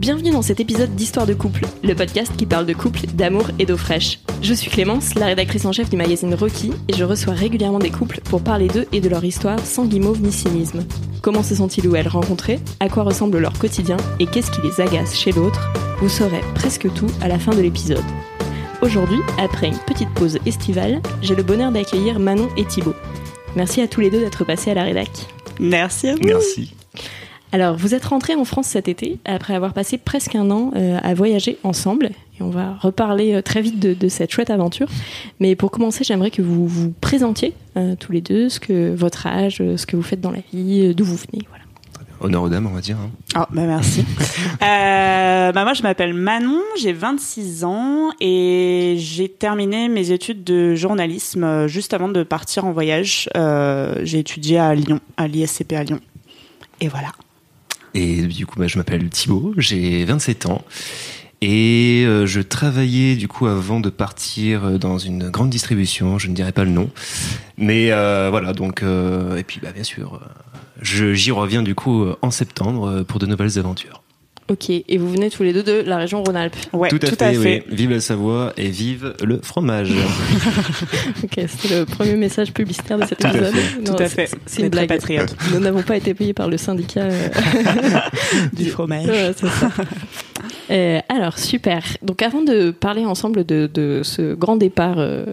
Bienvenue dans cet épisode d'Histoire de couple, le podcast qui parle de couple, d'amour et d'eau fraîche. Je suis Clémence, la rédactrice en chef du magazine Rocky, et je reçois régulièrement des couples pour parler d'eux et de leur histoire sans guimauve ni cynisme. Comment se sont-ils ou elles rencontrés? À quoi ressemble leur quotidien? Et qu'est-ce qui les agace chez l'autre? Vous saurez presque tout à la fin de l'épisode. Aujourd'hui, après une petite pause estivale, j'ai le bonheur d'accueillir Manon et Thibaut. Merci à tous les deux d'être passés à la rédac. Merci à vous. Merci. Alors, vous êtes rentrés en France cet été après avoir passé presque un an euh, à voyager ensemble. Et on va reparler euh, très vite de, de, cette chouette aventure. Mais pour commencer, j'aimerais que vous vous présentiez euh, tous les deux, ce que votre âge, ce que vous faites dans la vie, d'où vous venez. Voilà. Honneur aux dames, on va dire. Hein. Oh, bah merci. euh, bah moi, je m'appelle Manon, j'ai 26 ans et j'ai terminé mes études de journalisme juste avant de partir en voyage. Euh, j'ai étudié à Lyon, à l'ISCP à Lyon. Et voilà. Et du coup, bah, je m'appelle Thibaut, j'ai 27 ans. Et euh, je travaillais du coup avant de partir dans une grande distribution, je ne dirais pas le nom. Mais euh, voilà, donc... Euh, et puis bah, bien sûr, j'y reviens du coup en septembre pour de nouvelles aventures. Ok, et vous venez tous les deux de la région Rhône-Alpes. Ouais, tout à tout fait, à fait. oui. Vive la Savoie et vive le fromage. ok, c'était le premier message publicitaire de cet épisode. Tout à c'est- fait. C'est une blague. patriote. Nous n'avons pas été payés par le syndicat euh, Du fromage. Ouais, c'est ça. Euh, alors super. Donc avant de parler ensemble de, de ce grand départ euh,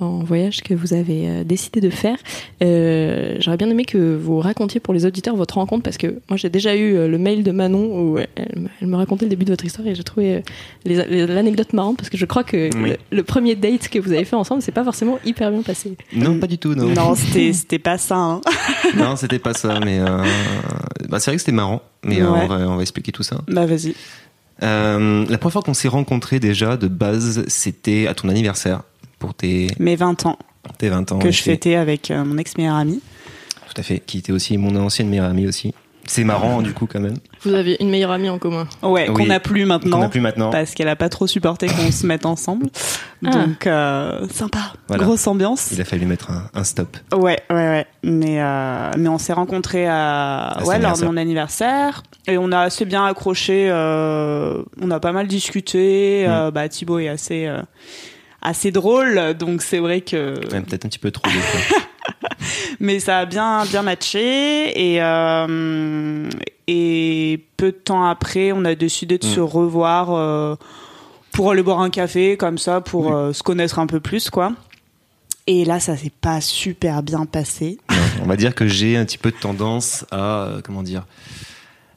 en voyage que vous avez euh, décidé de faire, euh, j'aurais bien aimé que vous racontiez pour les auditeurs votre rencontre parce que moi j'ai déjà eu le mail de Manon où elle, me- elle me racontait le début de votre histoire et j'ai trouvé l'anecdote marrante parce que je crois que Oui. le, le premier date que vous avez fait ensemble c'est pas forcément hyper bien passé. non, pas du tout, non. Non, c'était c'était pas ça. Hein. Non, c'était pas ça, mais euh, bah, c'est vrai que c'était marrant. Mais euh, on, va, on va expliquer tout ça. Bah vas-y. Euh, la première fois qu'on s'est rencontrés déjà de base, c'était à ton anniversaire pour tes, Mes 20 ans tes 20 ans. que je fêtais avec euh, mon ex-meilleur ami. Tout à fait, qui était aussi mon ancienne meilleure amie aussi. C'est marrant du coup quand même. Vous aviez une meilleure amie en commun. Ouais, Oui. qu'on n'a plus maintenant. Qu'on n'a plus maintenant. Parce qu'elle a pas trop supporté qu'on se mette ensemble. Ah. Donc, euh, sympa. Voilà. Grosse ambiance. Il a fallu mettre un, un stop. Ouais, ouais, ouais. Mais, euh, mais on s'est rencontrés à, ouais, lors de anniversaire. mon anniversaire. Et on a assez bien accroché. euh, on a pas mal discuté. Mm. Euh, bah, Thibaut est assez, euh, assez drôle. Donc, c'est vrai que. Ouais, Peut-être un petit peu trop. des fois. Mais ça a bien, bien matché. Et, euh, et peu de temps après, on a décidé de Mm. se revoir euh, pour aller boire un café, comme ça, pour Oui. euh, se connaître un peu plus, quoi. Et là, ça s'est pas super bien passé. On va dire que j'ai un petit peu de tendance à comment dire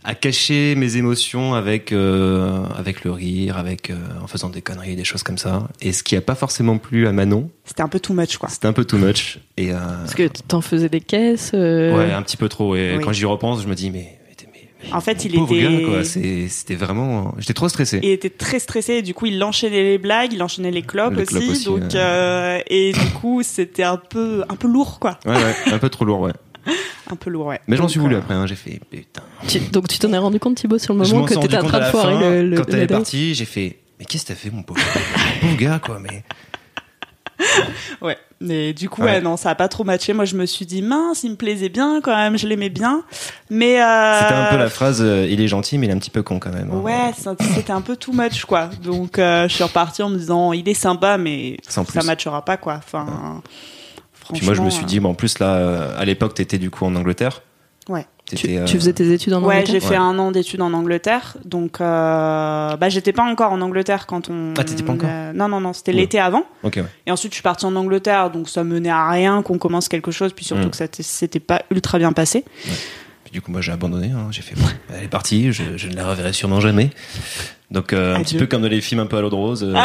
à cacher mes émotions avec euh, avec le rire, avec euh, en faisant des conneries, des choses comme ça. Et ce qui a pas forcément plu à Manon, C'était un peu too much, quoi. c'était un peu too much. Et euh, Parce que t'en faisais des caisses. euh, ouais, un petit peu trop. Et Oui. quand j'y repense, je me dis mais mais, mais- mais En fait, il était- C'était vraiment. J'étais trop stressé. Il était très stressé, et du coup, il enchaînait les blagues, il enchaînait les clopes aussi, donc euh, et du coup, c'était un peu, un peu lourd, quoi. Ouais, ouais, un peu trop lourd, ouais. Un peu lourd, ouais. Mais j'en suis voulu euh, après. Hein. J'ai fait putain. tu- donc tu t'en es rendu compte Thibaut sur le Je moment m'en que t'étais en train à de la foirer fin, le, le, quand elle est partie, j'ai fait mais qu'est-ce que t'as fait mon pauvre pauvre gars quoi mais Ouais, mais du coup, Ouais. ouais, non, ça a pas trop matché. Moi, je me suis dit, mince, il me plaisait bien quand même, je l'aimais bien. Mais. Euh... C'était un peu la phrase euh, il est gentil mais il est un petit peu con quand même. hein. Ouais, c'était un peu too much, quoi. Donc, euh, je suis repartie en me disant, il est sympa, mais Sans ça plus. matchera pas, quoi. Enfin. Puis moi je me suis euh, dit en plus là euh, à l'époque t'étais du coup en Angleterre. Ouais. Tu, euh, tu faisais tes études en Ouais, Angleterre j'ai fait Ouais. un an d'études en Angleterre, donc euh, bah j'étais pas encore en Angleterre quand on. Ah, t'étais pas encore euh, Non, non, non, c'était Ouais. l'été avant. Ok ouais. Et ensuite, je suis partie en Angleterre, donc ça menait à rien qu'on commence quelque chose, puis surtout Mm. que ça t- c'était pas ultra bien passé. Puis du coup moi j'ai abandonné. hein. J'ai fait elle est partie. Je, je ne la reverrai sûrement jamais. Donc euh, un Adieu. petit peu comme dans les films un peu à l'eau de rose.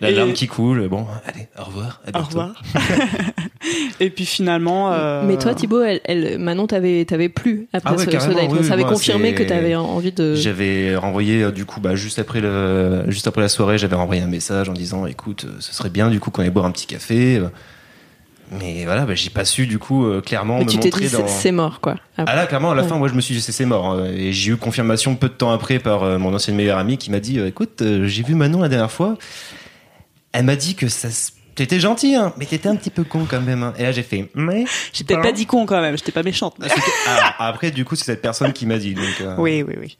La Et- larme qui coule. Bon, allez, au revoir. À Au revoir. et puis finalement. euh, Mais toi, Thibaut, elle, elle- Manon, t'avais, t'avais plu après Ah ouais, ce, ce date. oui, ça avait moi, confirmé que t'avais envie de. J'avais renvoyé euh, du coup bah, juste après le juste après la soirée, j'avais renvoyé un message en disant écoute, euh, ce serait bien du coup qu'on aille boire un petit café. Mais voilà, bah, j'ai pas su du coup euh, clairement Mais me tu t'es dit, dans c'est, mort, quoi. Après. Ah là clairement à la Ouais. fin moi je me suis dit c'est mort hein. et j'ai eu confirmation peu de temps après par euh, mon ancienne meilleure amie qui m'a dit écoute euh, j'ai vu Manon la dernière fois elle m'a dit que ça s- t'étais gentil hein, mais t'étais un petit peu con quand même hein. et là j'ai fait mais J'ai peut-être pas dit con quand même, j'étais pas méchante. mais- Ah, après du coup c'est cette personne qui m'a dit donc euh, Oui, oui, oui.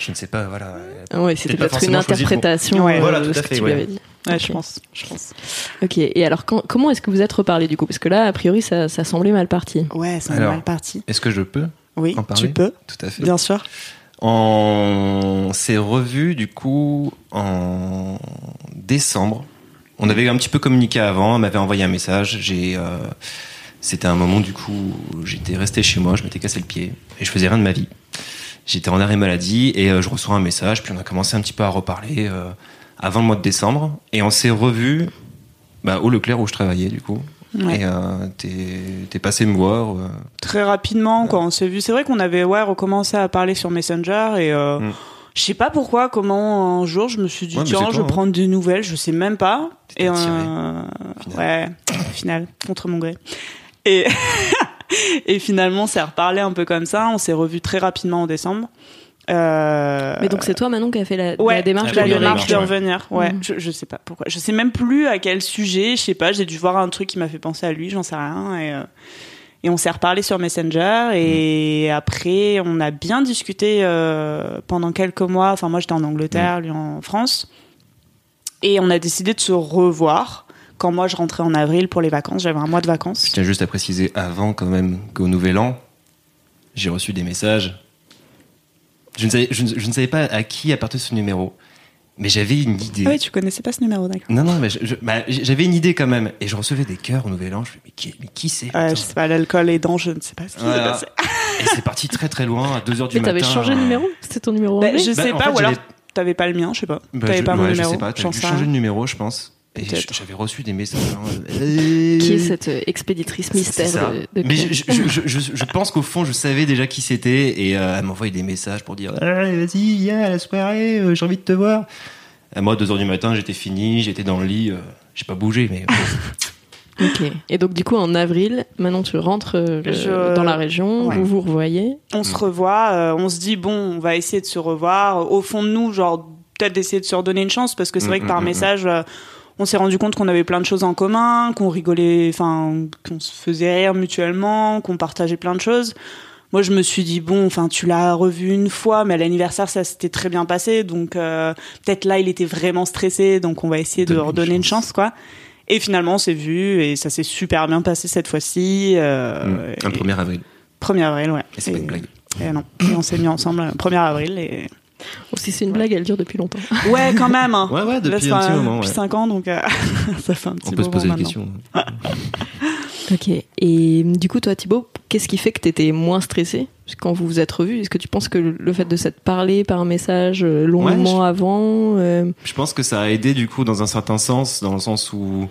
je ne sais pas voilà Ouais, c'était Peut-être une interprétation Ouais. euh, Voilà, de tout ce à que fait, tu ouais. lui avais dit. Ouais, je pense, je pense. Ok. Et alors, quand- comment est-ce que vous êtes reparlé du coup? Parce que là, a priori, ça, ça semblait mal parti. Ouais, c'est Alors. mal parti. est-ce que je peux Oui, en parler? tu peux, tout à fait bien sûr. On s'est revu du coup en décembre. On avait un petit peu communiqué avant. Elle m'avait envoyé un message. J'ai, euh, c'était un moment du coup, où j'étais resté chez moi, je m'étais cassé le pied et je faisais rien de ma vie. J'étais en arrêt maladie et euh, je reçois un message. Puis on a commencé un petit peu à reparler euh, avant le mois de décembre et on s'est revu bah, au Leclerc où je travaillais du coup. Ouais. Et euh, t'es, passé me voir. Très rapidement, quand on s'est vu, c'est vrai qu'on avait ouais recommencé à parler sur Messenger et Mm. Je sais pas pourquoi, comment un jour je me suis dit Ouais, tiens, je vais hein. prendre des nouvelles, je sais même pas. Et attiré, euh, final. ouais, au final, contre mon gré. Et et finalement, c'est reparlé un peu comme ça. On s'est revu très rapidement en décembre. Euh, Mais donc, c'est toi, Manon, qui a fait la, Ouais, la démarche la démarche de revenir. Ouais, Mhm. je, je sais pas pourquoi. Je sais même plus à quel sujet. Je sais pas. J'ai dû voir un truc qui m'a fait penser à lui. J'en sais rien. Et, euh, et on s'est reparlé sur Messenger. Et après, on a bien discuté euh, pendant quelques mois. Enfin, moi, j'étais en Angleterre, lui en France. Et on a décidé de se revoir quand moi je rentrais en avril pour les vacances. J'avais un mois de vacances. Je tiens juste à préciser avant quand même qu'au Nouvel An, j'ai reçu des messages. Je ne, savais, je ne savais pas à qui appartenait ce numéro, mais j'avais une idée. Ah oui, tu connaissais pas ce numéro, d'accord. Non, non, mais je- je- bah, j'avais une idée quand même. Et je recevais des cœurs au Nouvel An. Je me mais qui, mais qui c'est? Ouais, je sais pas, l'alcool aidant, je ne sais pas ce qui s'est passé. Et c'est parti très très loin, à 2h du Mais matin. t'avais changé de numéro? C'était ton numéro Bah, je Bah, sais en pas, fait, ou alors t'avais pas le mien, je sais pas. Bah, T'avais pas mon numéro. je sais pas, changer rien. de numéro, je pense. J'avais reçu des messages. hein, Qui est cette euh, expéditrice mystère de, de Mais je, je, je, je, je pense qu'au fond, je savais déjà qui c'était et euh, elle m'envoyait des messages pour dire Allez, vas-y, viens à la soirée, euh, j'ai envie de te voir. Et moi, 2h du matin, j'étais fini, j'étais dans le lit, euh, j'ai pas bougé, mais Ok. Et donc, du coup, en avril, maintenant, tu rentres euh, le- dans la région, Ouais. vous vous revoyez. On se revoit, euh, on se dit bon, on va essayer de se revoir. Au fond de nous, genre peut-être d'essayer de se redonner une chance parce que c'est vrai que Mm, par mm, mm, message, euh, on s'est rendu compte qu'on avait plein de choses en commun, qu'on rigolait, enfin qu'on se faisait rire mutuellement, qu'on partageait plein de choses. Moi, je me suis dit bon, enfin tu l'as revu une fois, mais à l'anniversaire ça s'était très bien passé, donc euh, peut-être là il était vraiment stressé, donc on va essayer de une redonner une chance. chance, quoi. Et finalement, on s'est vu et ça s'est super bien passé cette fois-ci. euh, un et- 1er avril. 1er avril, ouais. Et c'est pas une blague. et non. Et on s'est mis ensemble le 1er avril. Et... Oh, si c'est une blague, elle dure depuis longtemps. Ouais, quand même. hein. Ouais, ouais, depuis Là, un ça- petit moment. Depuis ouais. 5 ans, donc euh, ça fait un petit On peut se moment poser des questions. Ok. Et du coup, toi, Thibaut, qu'est-ce qui fait que t'étais moins stressé quand vous vous êtes revus? Est-ce que tu penses que le fait de s'être parlé par message euh, longuement Ouais, avant euh, Je pense que ça a aidé du coup dans un certain sens, dans le sens où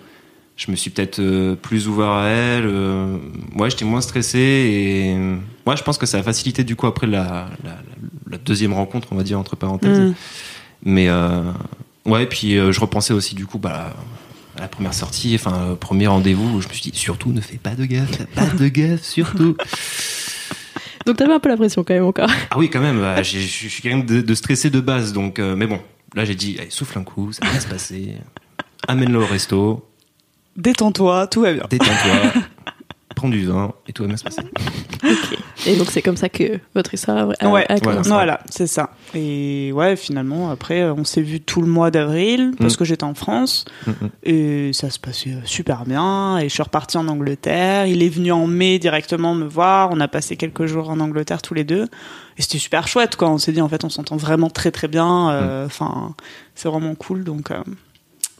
je me suis peut-être euh, plus ouvert à elle. euh, ouais, j'étais moins stressé et euh, ouais, je pense que ça a facilité du coup après la, la, la- la deuxième rencontre, on va dire entre parenthèses. Mm. Mais euh, ouais, puis euh, je repensais aussi du coup bah, à la première sortie, enfin le premier rendez-vous, où je me suis dit surtout ne fais pas de gaffe, pas de gaffe, surtout. Donc t'avais un peu la pression quand même encore. Ah oui, quand même, bah, je suis quand même de, de stressé de base, donc mais bon, là j'ai dit allez, souffle un coup, ça va se passer. Amène-le au resto, Détends-toi, tout va bien. détends-toi, prends du vin et tout va bien se passer. Ok. Et donc c'est comme ça que votre histoire a, ouais, a commencé. voilà, c'est ça. Et ouais, finalement, après, euh, on s'est vu tout le mois d'avril parce Mm. que j'étais en France Mm, mm. et ça se passait euh, super bien. Et je suis repartie en Angleterre. Il est venu en mai directement me voir. On a passé quelques jours en Angleterre tous les deux. Et c'était super chouette, quoi. On s'est dit, en fait, on s'entend vraiment très très bien. euh, Enfin, c'est vraiment cool. Donc, euh,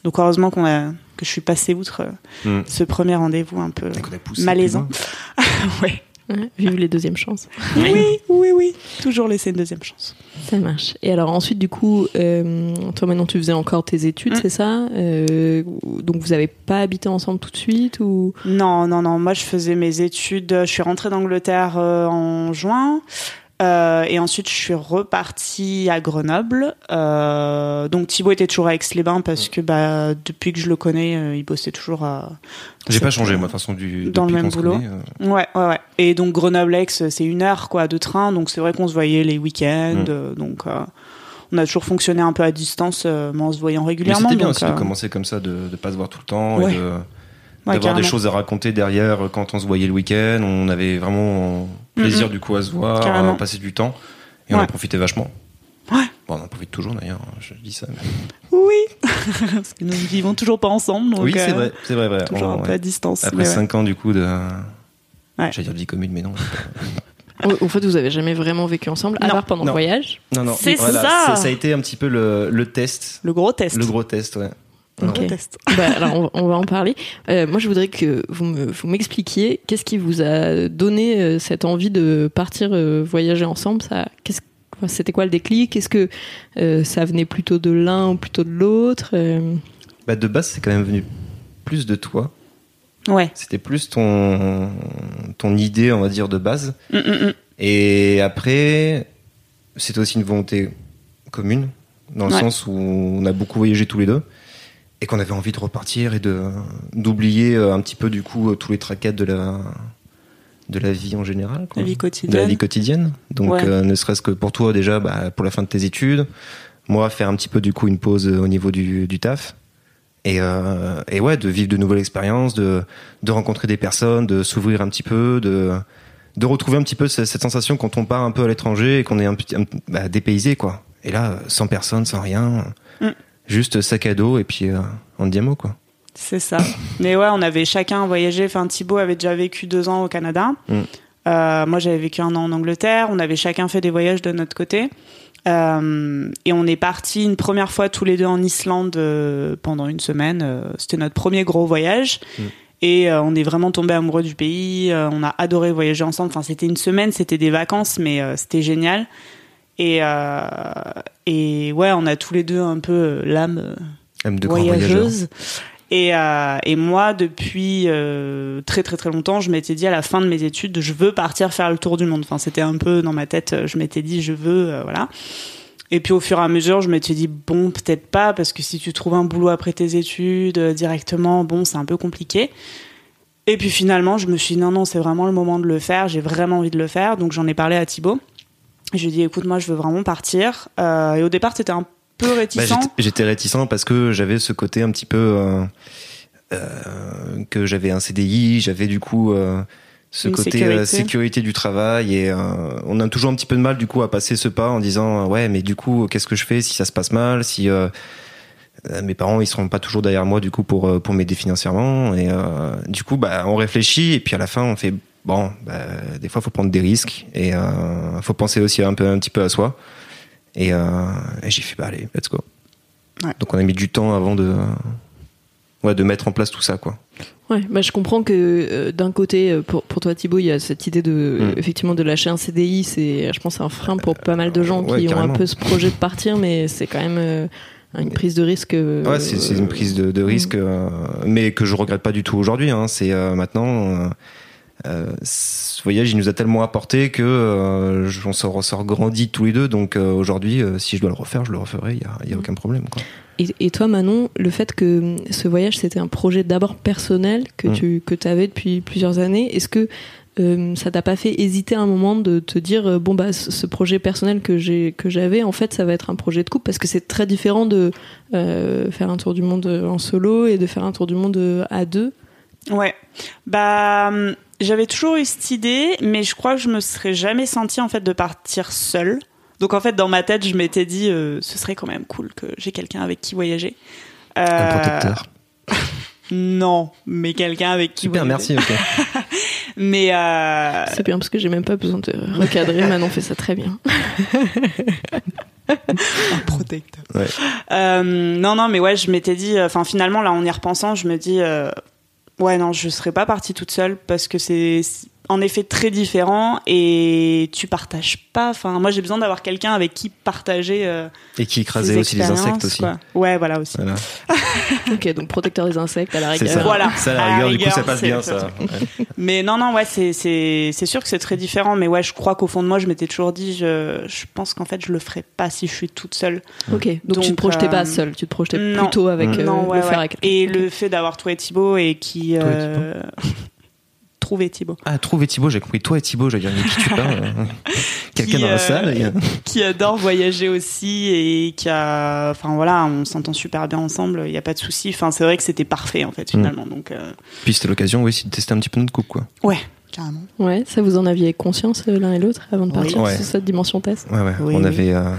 donc heureusement qu'on a, que je suis passée outre euh, Mm. ce premier rendez-vous un peu malaisant. ouais. Ouais, vive les deuxièmes chances. Oui, oui, oui. Toujours laisser une deuxième chance. Ça marche. Et alors ensuite, du coup, euh, toi maintenant tu faisais encore tes études, Mm. c'est ça? Euh, Donc vous avez pas habité ensemble tout de suite ou? Non, non, non. Moi, je faisais mes études. Je suis rentrée d'Angleterre euh, en juin. Euh, et ensuite, je suis repartie à Grenoble. Euh, donc, Thibaut était toujours à Aix-les-Bains parce que bah, depuis que je le connais, euh, il bossait toujours à. J'ai pas changé, moi, de toute façon, du, dans le même boulot. connaît, Ouais, ouais, ouais. Et donc, Grenoble-Aix, c'est une heure quoi de train. Donc, c'est vrai qu'on se voyait les week-ends. Donc, on a toujours fonctionné un peu à distance, mais en se voyant régulièrement. c'était bien donc, aussi de commencer comme ça, de ne pas se voir tout le temps Ouais. et de- ouais, d'avoir des choses à raconter derrière quand on se voyait le week-end. On avait vraiment plaisir du coup à se voir, Carrément. à passer du temps et on en profitait vachement. Ouais. Bon, on en profite toujours d'ailleurs, je dis ça. mais- Oui, parce que nous ne vivons toujours pas ensemble. Donc, oui, c'est euh, vrai, c'est vrai, vrai. Toujours On- un peu à distance. Après mais ouais. 5 ans du coup de. Ouais. J'allais dire de vie commune, mais non. Au- fait, vous avez jamais vraiment vécu ensemble, à Non. part pendant Non. le voyage? Non, non. C'est voilà, ça. c'est- Ça a été un petit peu le, le test, Le gros test. le gros test, ouais. Le Ok. gros test. bah, alors, on, on va en parler. Euh, moi, je voudrais que vous me- vous m'expliquiez qu'est-ce qui vous a donné euh, cette envie de partir euh, voyager ensemble. Ça, qu'est-ce, enfin, c'était quoi le déclic? Est-ce que euh, ça venait plutôt de l'un ou plutôt de l'autre Euh, Bah, de base, c'est quand même venu plus de toi. Ouais. C'était plus ton, ton idée, on va dire, de base. Mm, mm, mm. Et après, c'était aussi une volonté commune, dans le Ouais. sens où on a beaucoup voyagé tous les deux, et qu'on avait envie de repartir et de d'oublier euh, un petit peu du coup euh, tous les tracas de la de la vie en général, quoi. La vie de quotidienne. la vie quotidienne. Donc, Ouais. euh, ne serait-ce que pour toi déjà, bah, pour la fin de tes études, moi faire un petit peu du coup une pause au niveau du, du taf. Et, euh, et ouais, de vivre de nouvelles expériences, de, de rencontrer des personnes, de s'ouvrir un petit peu, de, de retrouver un petit peu cette, cette sensation quand on part un peu à l'étranger et qu'on est un petit bah, dépaysé, quoi. Et là, sans personne, sans rien, Mm. Juste sac à dos et puis euh, en diamo, quoi. C'est ça. Mais ouais, on avait chacun voyagé. Enfin, Thibaut avait déjà vécu deux ans au Canada. Mm. Euh, moi, j'avais vécu un an en Angleterre. On avait chacun fait des voyages de notre côté. Euh, et on est parti une première fois tous les deux en Islande euh, pendant une semaine. C'était notre premier gros voyage. Mm. Et on est vraiment tombé amoureux du pays. On a adoré voyager ensemble. Enfin, c'était une semaine, c'était des vacances, mais c'était génial. Et, et ouais, on a tous les deux un peu euh, l'âme euh, de voyageuse. Et, euh, et moi, depuis euh, très très très longtemps, je m'étais dit à la fin de mes études, je veux partir faire le tour du monde. Enfin, c'était un peu dans ma tête, je m'étais dit, je veux, euh, voilà. Et puis au fur et à mesure, je m'étais dit, bon, peut-être pas, parce que si tu trouves un boulot après tes études directement, bon, c'est un peu compliqué. Et puis finalement, je me suis dit, non, non, c'est vraiment le moment de le faire, j'ai vraiment envie de le faire. Donc j'en ai parlé à Thibaut. Et je lui ai dit, écoute, moi, je veux vraiment partir. Euh, et au départ, t'étais un peu Bah, réticent. j'étais- J'étais réticent parce que j'avais ce côté un petit peu euh, euh, que j'avais un CDI, j'avais du coup ce Une côté sécurité. euh, sécurité du travail et euh, on a toujours un petit peu de mal du coup à passer ce pas en disant ouais mais du coup qu'est-ce que je fais si ça se passe mal si euh, mes parents ils seront pas toujours derrière moi du coup pour pour m'aider financièrement et du coup bah on réfléchit et puis à la fin on fait bon bah, des fois faut prendre des risques et euh, faut penser aussi un peu un petit peu à soi et, euh, et j'ai fait bah allez let's go Ouais. donc on a mis du temps avant de ouais de mettre en place tout ça quoi Ouais, bah je comprends que euh, d'un côté, euh, pour, pour toi Thibaut, il y a cette idée de Mm. effectivement de lâcher un CDI, c'est, je pense, un frein pour pas mal de gens ouais, qui ont un peu ce projet de partir, mais c'est quand même euh, une prise de risque. euh, Ouais, c'est une prise de, de risque, euh, mais que je regrette pas du tout aujourd'hui. Hein. C'est euh, maintenant, euh, ce voyage, il nous a tellement apporté que euh, on s'en ressort grandi tous les deux. Donc euh, aujourd'hui, euh, si je dois le refaire, je le referai. Il y a, y a aucun problème. Quoi. Et, et toi, Manon, le fait que hum, ce voyage, c'était un projet d'abord personnel que Mm. tu que avais depuis plusieurs années, est-ce que euh, ça t'a pas fait hésiter à un moment de te dire euh, bon bah ce projet personnel que j'ai que j'avais en fait ça va être un projet de couple? Parce que c'est très différent de euh, faire un tour du monde en solo et de faire un tour du monde à deux Ouais. Bah, j'avais toujours eu cette idée, mais je crois que je me serais jamais sentie en fait de partir seule. Donc en fait, dans ma tête, je m'étais dit, euh, ce serait quand même cool que j'ai quelqu'un avec qui voyager. Un Euh, protecteur. Non, mais quelqu'un avec qui Super, voyager. merci. Ok. Mais euh, c'est bien parce que j'ai même pas besoin de recadrer Manon fait ça très bien un protecteur. Ouais. Euh, non, non, mais ouais, je m'étais dit, enfin finalement, là, en y repensant, je me dis, euh, ouais, non, je serais pas partie toute seule parce que c'est en effet très différent et tu partages pas. Enfin, moi j'ai besoin d'avoir quelqu'un avec qui partager. euh, Et qui écrasait aussi les insectes aussi. quoi. Ouais, voilà aussi. Voilà. Ok, donc protecteur des insectes à la C'est rigueur. ça. Voilà. Ça, à la À la rigueur, du coup, ça passe bien, ça. Ouais. Mais non, non, ouais, c'est sûr que c'est très différent. Mais ouais, je crois qu'au fond de moi, je m'étais toujours dit, je je pense qu'en fait, je le ferais pas si je suis toute seule. Ok, donc, tu te Donc, projetais euh, pas seul, tu te projetais non. plutôt avec euh, non, ouais, le faire ouais. avec. Et le fait d'avoir trouvé Thibaut et qui Toi et euh, trouvé Thibaut, Ah, trouver Thibaut, j'ai compris. Toi et Thibaut, j'ai dit, mais qui tu parles Quelqu'un dans la euh, salle qui adore voyager aussi et qui a, enfin voilà, on s'entend super bien ensemble. Il y a pas de souci. Enfin, c'est vrai que c'était parfait en fait finalement. Donc euh, Puis c'était l'occasion oui, aussi de tester un petit peu notre couple, quoi. ouais, carrément. Ouais, ça vous en aviez conscience euh, l'un et l'autre avant de Oui. partir Ouais. sur cette dimension test? Ouais, ouais. Oui, on oui. avait. euh,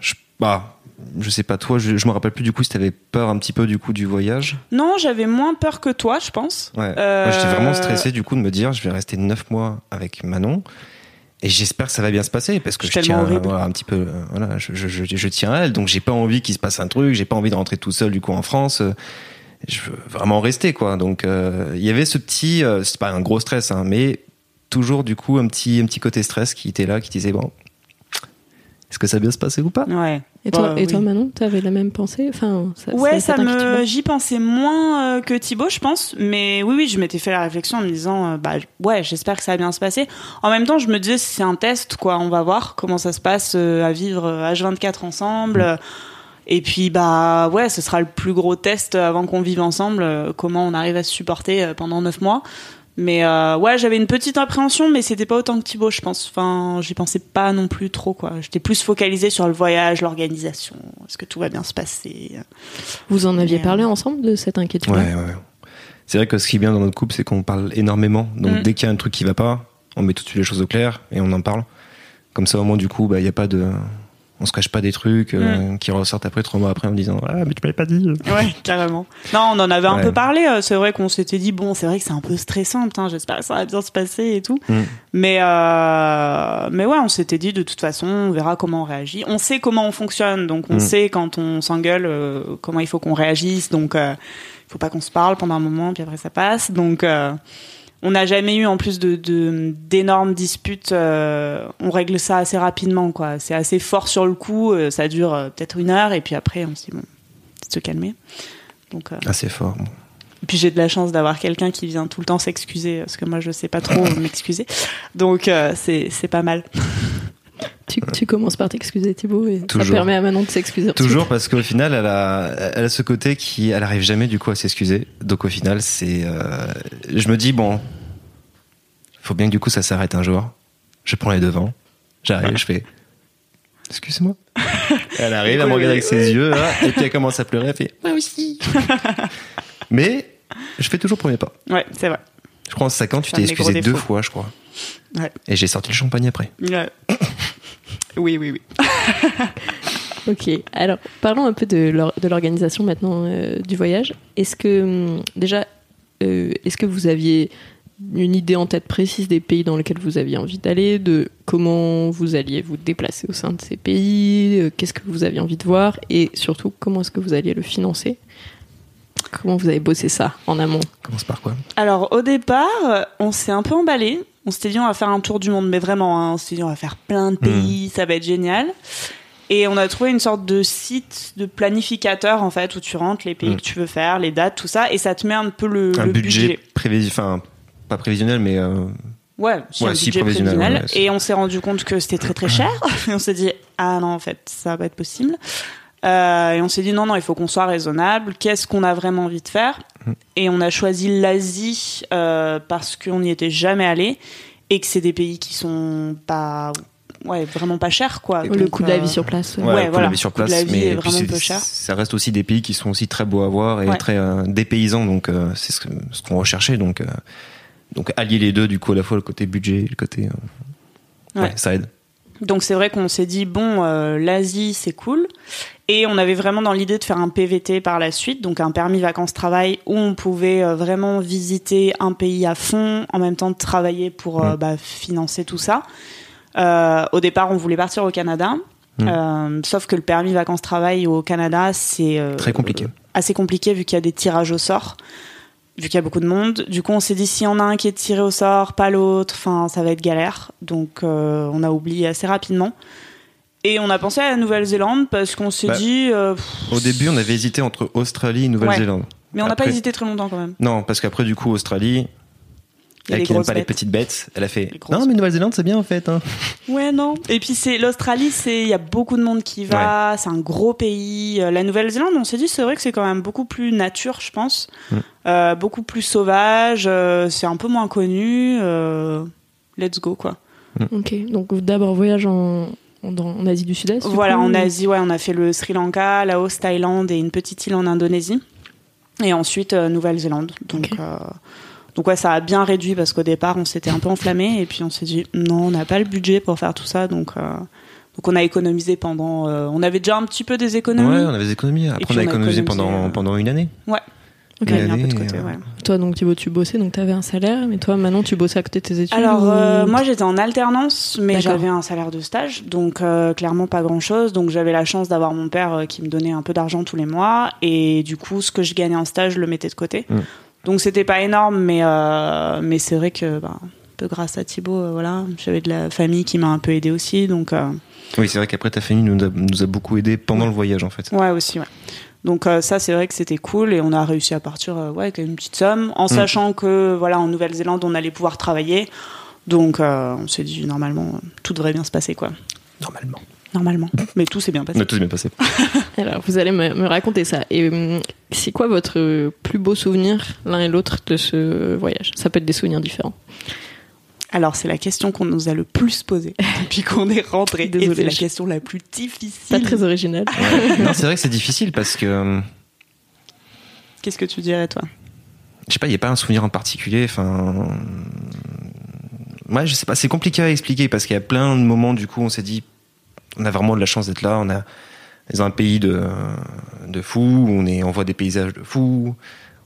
je, bah, je sais pas, toi, je, je me rappelle plus du coup si t'avais peur un petit peu du coup du voyage. Non, j'avais moins peur que toi, je pense. Ouais. Euh, Moi, j'étais vraiment stressé du coup de me dire, je vais rester neuf mois avec Manon. Et j'espère que ça va bien se passer parce que je tiens voilà, un petit peu, euh, voilà, je, tiens à elle, donc j'ai pas envie qu'il se passe un truc, j'ai pas envie de rentrer tout seul du coup en France. Je veux vraiment rester quoi. Donc euh, il y avait ce petit, euh, c'est pas un gros stress, hein, mais toujours du coup un petit, un petit côté stress qui était là, qui disait bon, est-ce que ça va bien se passer ou pas? Ouais. Et toi, Ouais, et toi oui. Manon, t'avais la même pensée? Enfin, ça, Ouais, ça, me, j'y pensais moins euh, que Thibaut, je pense. Mais oui, oui, je m'étais fait la réflexion en me disant, euh, bah ouais, j'espère que ça va bien se passer. En même temps, je me disais, c'est un test, quoi. On va voir comment ça se passe euh, à vivre euh, H24 ensemble. Et puis, bah ouais, ce sera le plus gros test avant qu'on vive ensemble. comment on arrive à se supporter pendant neuf mois. Mais euh, ouais, j'avais une petite appréhension, mais c'était pas autant que Thibaut, je pense. Enfin, j'y pensais pas non plus trop, quoi. J'étais plus focalisée sur le voyage, l'organisation. Est-ce que tout va bien se passer Vous en aviez Mais, parlé euh, ensemble de cette inquiétude Ouais, ouais. ouais. C'est vrai que ce qui est bien dans notre couple, c'est qu'on parle énormément. Donc Mm. dès qu'il y a un truc qui va pas, on met tout de suite les choses au clair et on en parle. Comme ça, au moins, du coup, bah, il y a pas de, on se cache pas des trucs euh, qui ressortent après trois mois après en me disant ah mais tu m'avais pas dit. Ouais, carrément. Non, on en avait un peu parlé. euh, C'est vrai qu'on s'était dit bon, c'est vrai que c'est un peu stressant. Putain, j'espère que ça va bien se passer et tout. Mm. Mais euh, mais ouais, on s'était dit de toute façon, on verra comment on réagit. On sait comment on fonctionne, donc on Mm. sait quand on s'engueule euh, comment il faut qu'on réagisse. Donc il faut pas qu'on se parle pendant un moment, puis après ça passe. Donc on n'a jamais eu en plus de d'énormes disputes. euh, on règle ça assez rapidement, quoi. C'est assez fort sur le coup. euh, ça dure euh, peut-être une heure, et puis après on se dit bon, se calmer. Donc Assez fort. bon. et puis j'ai de la chance d'avoir quelqu'un qui vient tout le temps s'excuser parce que moi je sais pas trop m'excuser. Donc c'est c'est pas mal. Tu, tu commences par t'excuser Thibaut et ça Toujours. permet à Manon de s'excuser. Toujours parce qu'au final, elle a, elle a ce côté qui, elle arrive jamais du coup à s'excuser. Donc au final, c'est, euh, je me dis bon, faut bien que du coup ça s'arrête un jour. Je prends les devants, j'arrive, je fais, excuse-moi. Elle arrive, elle me regarde avec ses yeux, là, et puis elle commence à pleurer, elle fait, moi aussi. Mais je fais toujours premier pas. Ouais, c'est vrai. Je crois en 5 ans, tu C'est un t'es excusé deux fois, je crois. Ouais. Et j'ai sorti le champagne après. Ouais. Oui, oui, oui. Ok, alors parlons un peu de l'or- de l'organisation maintenant euh, du voyage. Est-ce que hum, déjà, euh, est-ce que vous aviez une idée en tête précise des pays dans lesquels vous aviez envie d'aller, de comment vous alliez vous déplacer au sein de ces pays, euh, qu'est-ce que vous aviez envie de voir, et surtout comment est-ce que vous alliez le financer? Comment vous avez bossé ça en amont? Commence par quoi? Alors au départ, on s'est un peu emballé. On s'était dit on va faire un tour du monde, mais vraiment, hein, on s'était dit on va faire plein de pays, ça va être génial. Et on a trouvé une sorte de site de planificateur en fait où tu rentres les pays Mm. que tu veux faire, les dates, tout ça, et ça te met un peu le, Un le budget, prévisionnel, enfin pas prévisionnel, mais euh, Ouais, si, Ouais, un si, budget prévisionnel, prévisionnel. ouais, c'est- et on s'est rendu compte que c'était très très cher. et on s'est dit, ah non, en fait, ça va pas être possible. Euh, et on s'est dit, non, non, il faut qu'on soit raisonnable. Qu'est-ce qu'on a vraiment envie de faire? Et on a choisi l'Asie euh, parce qu'on n'y était jamais allé et que c'est des pays qui sont pas. Ouais, vraiment pas chers, quoi. Le coût de la euh, vie sur place euh, Ouais, Ouais, pour voilà. la vie sur Le coût de place, la vie mais est vraiment peu cher. ça reste aussi des pays qui sont aussi très beaux à voir et Ouais. très euh, dépaysants, donc euh, c'est ce, qu'on recherchait. Donc, euh, donc allier les deux, du coup, à la fois le côté budget, et le côté, euh, ouais. Ouais. ça aide. Donc c'est vrai qu'on s'est dit bon euh, l'Asie c'est cool et on avait vraiment dans l'idée de faire un PVT par la suite donc un permis vacances travail où on pouvait euh, vraiment visiter un pays à fond en même temps de travailler pour euh, Mm. bah, financer tout ça. Au départ on voulait partir au Canada Mm. sauf que le permis vacances travail au Canada c'est Très compliqué. assez compliqué vu qu'il y a des tirages au sort. Vu qu'il y a beaucoup de monde. Du coup, on s'est dit si on a un qui est tiré au sort, pas l'autre, enfin, ça va être galère. Donc, euh, on a oublié assez rapidement. Et on a pensé à la Nouvelle-Zélande parce qu'on s'est Bah, dit. euh, Au début, on avait hésité entre Australie et Nouvelle-Zélande. mais on n'a pas hésité très longtemps quand même. Non, parce qu'après, du coup, Australie, Elle les qui n'aime pas les petites bêtes, elle a fait Non, mais Nouvelle-Zélande, c'est bien en fait. hein. Ouais, non. Et puis c'est l'Australie, c'est il y a beaucoup de monde qui va, c'est un gros pays. Euh, La Nouvelle-Zélande, on s'est dit c'est vrai que c'est quand même beaucoup plus nature, je pense, Mm. Euh, beaucoup plus sauvage. euh, c'est un peu moins connu. euh, let's go quoi. Ok, donc d'abord voyage en, en, dans- en Asie du Sud-Est. Voilà, coup, en ou- Asie, ouais, on a fait le Sri Lanka, Laos, Thaïlande et une petite île en Indonésie. Et ensuite euh, Nouvelle-Zélande. Donc. Donc ouais, ça a bien réduit parce qu'au départ, on s'était un peu enflammé et puis on s'est dit non, on n'a pas le budget pour faire tout ça, donc. euh, donc on a économisé pendant. euh, on avait déjà un petit peu des économies. Ouais, on avait des économies. Après, on a on a économisé économisé, pendant, euh, pendant une année. Ok. On a mis un peu de année, côté, ouais. Toi, donc Thibaut, tu bossais, donc tu avais un salaire, mais toi, maintenant, tu bossais à côté de tes études Alors ou- euh, moi j'étais en alternance, mais j'avais un salaire de stage, donc euh, clairement pas grand chose. Donc j'avais la chance d'avoir mon père euh, qui me donnait un peu d'argent tous les mois, et du coup ce que je gagnais en stage, je le mettais de côté. Mm. Donc c'était pas énorme, mais euh, mais c'est vrai que bah, un peu grâce à Thibaut, euh, voilà, j'avais de la famille qui m'a un peu aidé aussi, donc euh, Oui, c'est vrai qu'après, ta famille nous a, nous a beaucoup aidé pendant le voyage en fait. ouais aussi ouais. Donc euh, ça c'est vrai que c'était cool et on a réussi à partir euh, ouais avec une petite somme, en sachant que voilà en Nouvelle-Zélande on allait pouvoir travailler. Donc euh, on s'est dit normalement tout devrait bien se passer quoi. Normalement. Normalement. Mais tout s'est bien passé. On a tous bien passé. Alors, vous allez me, me raconter ça. Et hum, c'est quoi votre plus beau souvenir, l'un et l'autre, de ce voyage? Ça peut être des souvenirs différents. Alors, c'est la question qu'on nous a le plus posée depuis qu'on est rentré. Et Désolée, c'est la question la plus difficile. Pas très original. non, c'est vrai que c'est difficile parce que. euh, Qu'est-ce que tu dirais, toi? je sais pas, il n'y a pas un souvenir en particulier. Enfin, ouais, je sais pas, c'est compliqué à expliquer parce qu'il y a plein de moments, du coup, on s'est dit, on a vraiment de la chance d'être là. On a dans un pays de, de fous, on, est, on voit des paysages de fous,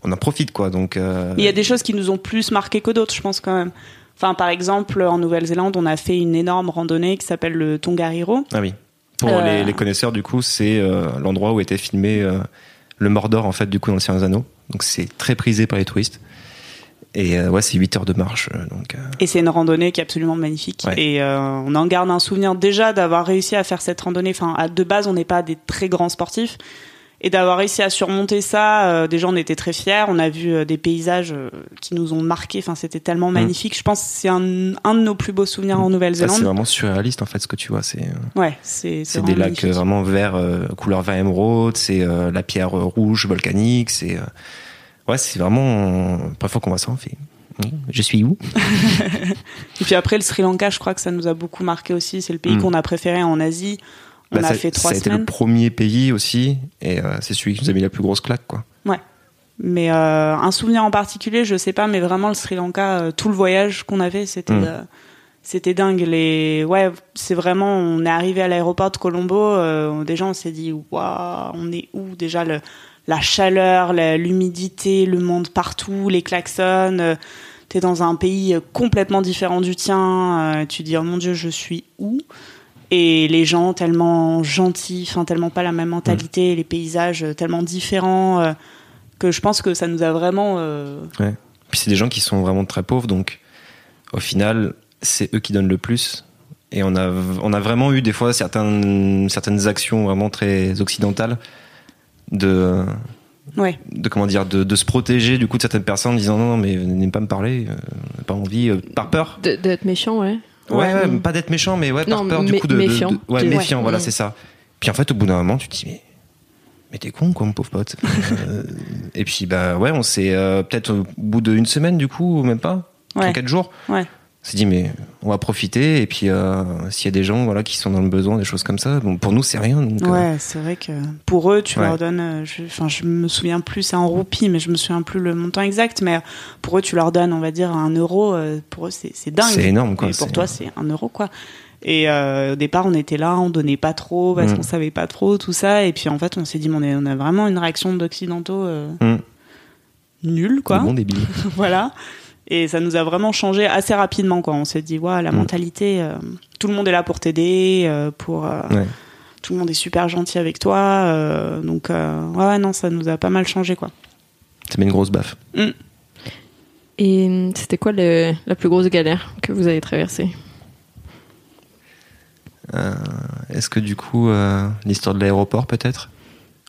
on en profite, quoi. Donc, euh, Il y a des choses qui nous ont plus marqué que d'autres, je pense, quand même. Enfin, par exemple, en Nouvelle-Zélande, on a fait une énorme randonnée qui s'appelle le Tongariro. Ah oui. Pour Euh, les, les connaisseurs, du coup, c'est euh, l'endroit où était filmé le Mordor, en fait, du coup, dans le Seigneur des Anneaux. Donc, c'est très prisé par les touristes. Et euh, ouais, c'est 8 heures de marche. euh, donc, euh, Et c'est une randonnée qui est absolument magnifique. Ouais. Et euh, on en garde un souvenir déjà d'avoir réussi à faire cette randonnée. Enfin, à- de base, on n'est pas des très grands sportifs. Et d'avoir réussi à surmonter ça, déjà, on était très fiers. On a vu des paysages qui nous ont marqués. Enfin, c'était tellement magnifique. Je pense que c'est un, un de nos plus beaux souvenirs en ça, c'est Nouvelle-Zélande. vraiment surréaliste, en fait, ce que tu vois. C'est Ouais, c'est des lacs magnifique. vraiment verts, couleur vert émeraude, c'est la pierre rouge volcanique. C'est. Ouais, c'est vraiment. La première fois qu'on voit ça, on fait. Je suis où? Et puis après, le Sri Lanka, je crois que ça nous a beaucoup marqué aussi. C'est le pays Mm. qu'on a préféré en Asie. On Bah, a ça, fait trois ça a été le premier pays aussi, et euh, c'est celui qui nous a mis la plus grosse claque, quoi. Mais euh, un souvenir en particulier, je sais pas, mais vraiment le Sri Lanka, euh, tout le voyage qu'on avait, c'était Mm. euh, c'était dingue. Les ouais, c'est vraiment, on est arrivé à l'aéroport de Colombo, déjà on s'est dit waouh, on est où? Déjà le la chaleur, l'humidité, le monde partout, les klaxons. euh, T'es dans un pays euh, complètement différent du tien. euh, tu dis oh mon dieu, je suis où? Et les gens tellement gentils, enfin tellement pas la même mentalité, les paysages euh, tellement différents. euh, que je pense que ça nous a vraiment euh, Puis c'est des gens qui sont vraiment très pauvres, donc au final, c'est eux qui donnent le plus. Et on a, on a vraiment eu des fois certaines, certaines actions vraiment très occidentales de, ouais de comment dire, de, de se protéger du coup de certaines personnes en disant non, non, mais venez pas me parler, euh, pas envie, euh, par peur. De- D'être méchant, ouais. Ouais, Ouais. ouais, pas d'être méchant, mais ouais, par Non, peur du coup de, méfiant, de- ouais, méfiant, ouais. voilà, Mm. c'est ça. Puis en fait, au bout d'un moment, tu te dis mais mais t'es con quoi, mon pauvre pote. Euh, et puis bah ouais, on s'est euh, peut-être au bout d'une semaine du coup, ou même pas, Ouais. 4 jours. Ouais. On s'est dit mais on va profiter et puis euh, s'il y a des gens voilà qui sont dans le besoin des choses comme ça, bon pour nous c'est rien. Donc, euh, ouais c'est vrai que pour eux tu Ouais. leur donnes euh, je, enfin je me souviens plus c'est en roupies mais je me souviens plus le montant exact mais pour eux tu leur donnes on va dire un euro pour eux c'est c'est dingue c'est énorme quoi. et pour toi c'est un euro quoi et euh, au départ on était là on donnait pas trop parce Mm. qu'on savait pas trop tout ça et puis en fait on s'est dit mais on, est- on a vraiment une réaction d'occidentaux euh, Mm. nulle quoi Des bons débiles. voilà. Et ça nous a vraiment changé assez rapidement, quoi. On s'est dit, ouais, la Mm. mentalité, euh, tout le monde est là pour t'aider, euh, pour, euh, Ouais. tout le monde est super gentil avec toi, euh, donc, euh, ouais, non, ça nous a pas mal changé, quoi. Ça met une grosse baffe. Et c'était quoi le- la plus grosse galère que vous avez traversée? Euh, Est-ce que du coup, euh, l'histoire de l'aéroport peut-être?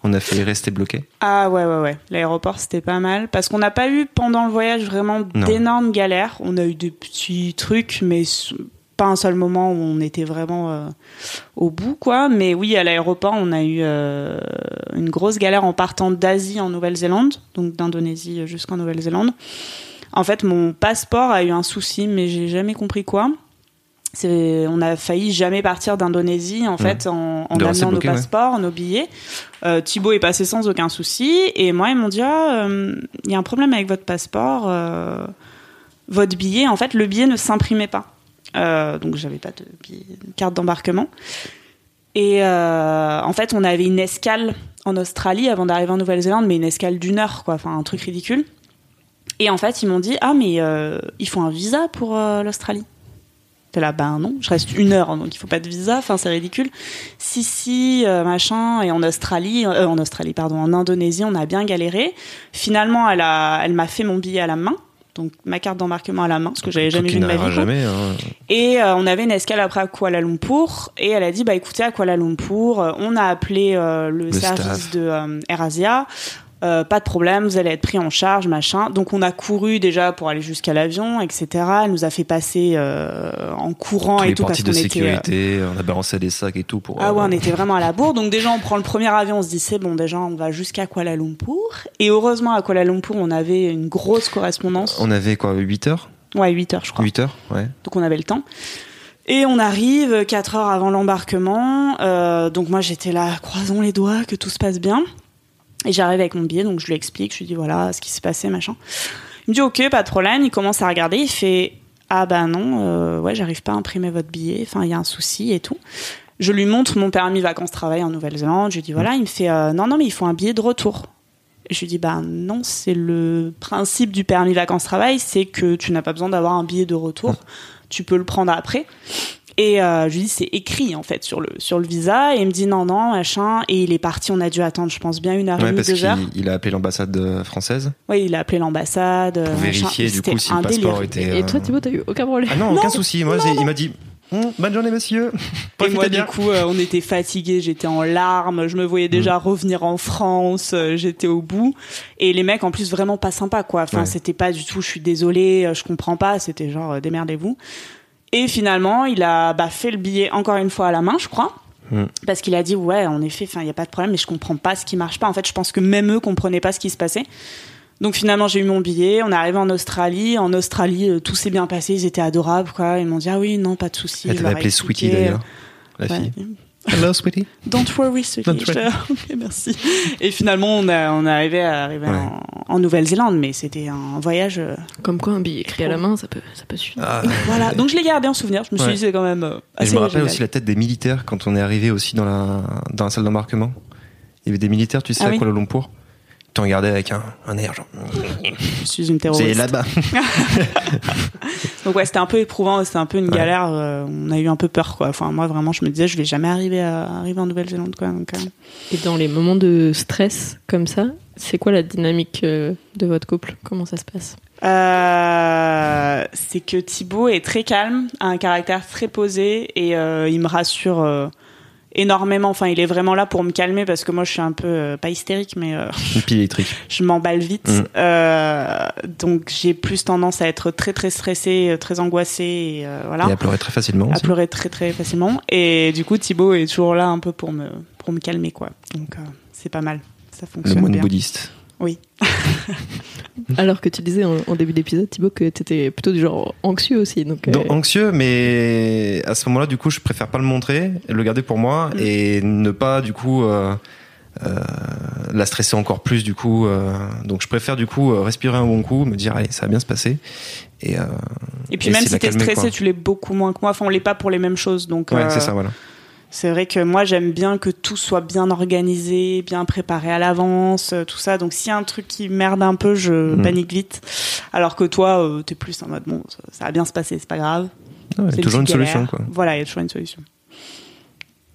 On a failli rester bloqué Ah ouais, ouais, ouais. L'aéroport, c'était pas mal. Parce qu'on n'a pas eu pendant le voyage vraiment d'énormes galères. On a eu des petits trucs, mais pas un seul moment où on était vraiment euh, au bout, quoi. Mais oui, à l'aéroport, on a eu euh, une grosse galère en partant d'Asie en Nouvelle-Zélande, donc d'Indonésie jusqu'en Nouvelle-Zélande. En fait, mon passeport a eu un souci, mais j'ai jamais compris quoi. On a failli jamais partir d'Indonésie en fait en, en amenant nos ouais. passeports, nos billets. Euh, Thibaut est passé sans aucun souci et moi ils m'ont dit ah euh, il y a un problème avec votre passeport, euh, votre billet en fait le billet ne s'imprimait pas. Donc j'avais pas de, billet- carte d'embarquement. Et en fait on avait une escale en Australie avant d'arriver en Nouvelle-Zélande mais une escale d'une heure quoi, enfin un truc ridicule. Et en fait ils m'ont dit ah mais euh, il faut un visa pour euh, l'Australie. T'es là, ben non, je reste une heure, donc il faut pas de visa, enfin c'est ridicule. Si, si, euh, machin, et en Australie, euh, en Australie, pardon, en Indonésie, on a bien galéré. Finalement, elle a, elle m'a fait mon billet à la main, donc ma carte d'embarquement à la main, ce que j'avais jamais vu de ma vie. jamais. hein. Et euh, on avait une escale après à Kuala Lumpur, et elle a dit, bah écoutez, à Kuala Lumpur, on a appelé euh, le, Le service staff. de euh, AirAsia. Euh, pas de problème, vous allez être pris en charge, machin. Donc on a couru déjà pour aller jusqu'à l'avion, etc. Elle nous a fait passer euh, en courant Tous et les tout parce de qu'on était. euh, sécurité, on a balancé des sacs et tout pour. ah ouais, euh, on était vraiment à la bourre. Donc déjà, on prend le premier avion, on se dit c'est bon, déjà, on va jusqu'à Kuala Lumpur. Et heureusement, à Kuala Lumpur, on avait une grosse correspondance. On avait quoi 8 heures? Ouais, 8 heures, je crois. 8 heures Ouais. Donc on avait le temps. Et on arrive 4 heures avant l'embarquement. Donc moi, j'étais là, croisons les doigts, que tout se passe bien. Et j'arrive avec mon billet, donc je lui explique, je lui dis voilà ce qui s'est passé, machin. Il me dit ok, pas de problème. Il commence à regarder, il fait ah bah non, euh, ouais, j'arrive pas à imprimer votre billet. Enfin, il y a un souci et tout. Je lui montre mon permis vacances-travail en Nouvelle-Zélande. Je lui dis voilà, il me fait euh, non non mais il faut un billet de retour. Et je lui dis bah non, c'est le principe du permis vacances-travail, c'est que tu n'as pas besoin d'avoir un billet de retour. Tu peux le prendre après. Et euh, je lui dis c'est écrit en fait sur le sur le visa et il me dit non non machin et il est parti on a dû attendre je pense bien une heure et Ouais, demie parce deux heures il a appelé l'ambassade euh, française oui il a appelé l'ambassade pour euh, machin. vérifier du C'était coup si un le passeport délire. était. Et toi, euh, Thibaut, t'as eu aucun problème Ah non, aucun souci. Moi, il m'a dit Hum, Bonne journée, monsieur. Et Profitez moi, bien. du coup, euh, on était fatigués, j'étais en larmes, je me voyais déjà revenir en France, euh, j'étais au bout. Et les mecs, en plus, vraiment pas sympas, quoi. Enfin, Ouais. c'était pas du tout, je suis désolée, je comprends pas, c'était genre, euh, démerdez-vous. Et finalement, il a bah, fait le billet encore une fois à la main, je crois. Mm. Parce qu'il a dit, ouais, en effet, il n'y a pas de problème, mais je comprends pas ce qui marche pas. En fait, je pense que même eux comprenaient pas ce qui se passait. Donc finalement, j'ai eu mon billet, on est arrivé en Australie. En Australie, euh, tout s'est bien passé, ils étaient adorables, quoi. Ils m'ont dit, ah oui, non, pas de souci. Elle t'avait appelé. Sweetie d'ailleurs, la Ouais. fille. Hello, Sweetie. Don't worry, Sweetie. Don't worry. Je- ok, merci. Et finalement, on, a, on est arrivé à arriver Ouais. en, en Nouvelle-Zélande, mais c'était un voyage. euh, Comme quoi, un billet écrit à la main, ça peut, ça peut suffire. Ah, Voilà. Donc je l'ai gardé en souvenir. Je me suis dit, c'est quand même. euh, Et assez je me rappelle aussi la tête des militaires quand on est arrivé aussi dans la, dans la salle d'embarquement. Il y avait des militaires, tu sais, Ah à oui. Kuala Lumpur. T'ont regardé avec un, un air genre. Je suis une C'est terroriste. là-bas. Donc ouais, c'était un peu éprouvant, c'était un peu une Ouais. galère. euh, on a eu un peu peur, quoi. Enfin, moi, vraiment, je me disais, je vais jamais arriver à arriver en Nouvelle-Zélande, quoi. Donc, euh, Et dans les moments de stress comme ça, c'est quoi la dynamique euh, de votre couple? Comment ça se passe? Euh, c'est que Thibaut est très calme, a un caractère très posé et euh, il me rassure euh, énormément. Enfin, il est vraiment là pour me calmer parce que moi, je suis un peu euh, pas hystérique, mais euh, je m'emballe vite. Mm. Euh, donc, j'ai plus tendance à être très très stressée, euh, très angoissée. Et, voilà Et à pleurer très facilement. à aussi. pleurer très très facilement. Et du coup, Thibaut est toujours là un peu pour me, pour me calmer, quoi. Donc, c'est pas mal. Ça Le fonctionne moine bien. bouddhiste. Oui. Alors que tu disais en, en début d'épisode, Thibaut, que t'étais plutôt du genre anxieux aussi. Donc, euh, Donc, anxieux, mais à ce moment-là, du coup, je préfère pas le montrer, le garder pour moi Mm. et ne pas, du coup, euh, euh, la stresser encore plus, du coup. euh, donc, je préfère, du coup, respirer un bon coup, me dire, allez, ça va bien se passer. Et, euh, Et puis Et même si t'es stressé, quoi. tu l'es beaucoup moins que moi. Enfin, on l'est pas pour les mêmes choses. Donc, ouais, euh, c'est ça, voilà. C'est vrai que moi, j'aime bien que tout soit bien organisé, bien préparé à l'avance, euh, tout ça. Donc, s'il y a un truc qui merde un peu, je Mm. panique vite. Alors que toi, euh, t'es plus en mode, bon, ça, ça va bien se passer, c'est pas grave. Ouais, C'est toujours une petite galère. solution, quoi. Voilà, il y a toujours une solution.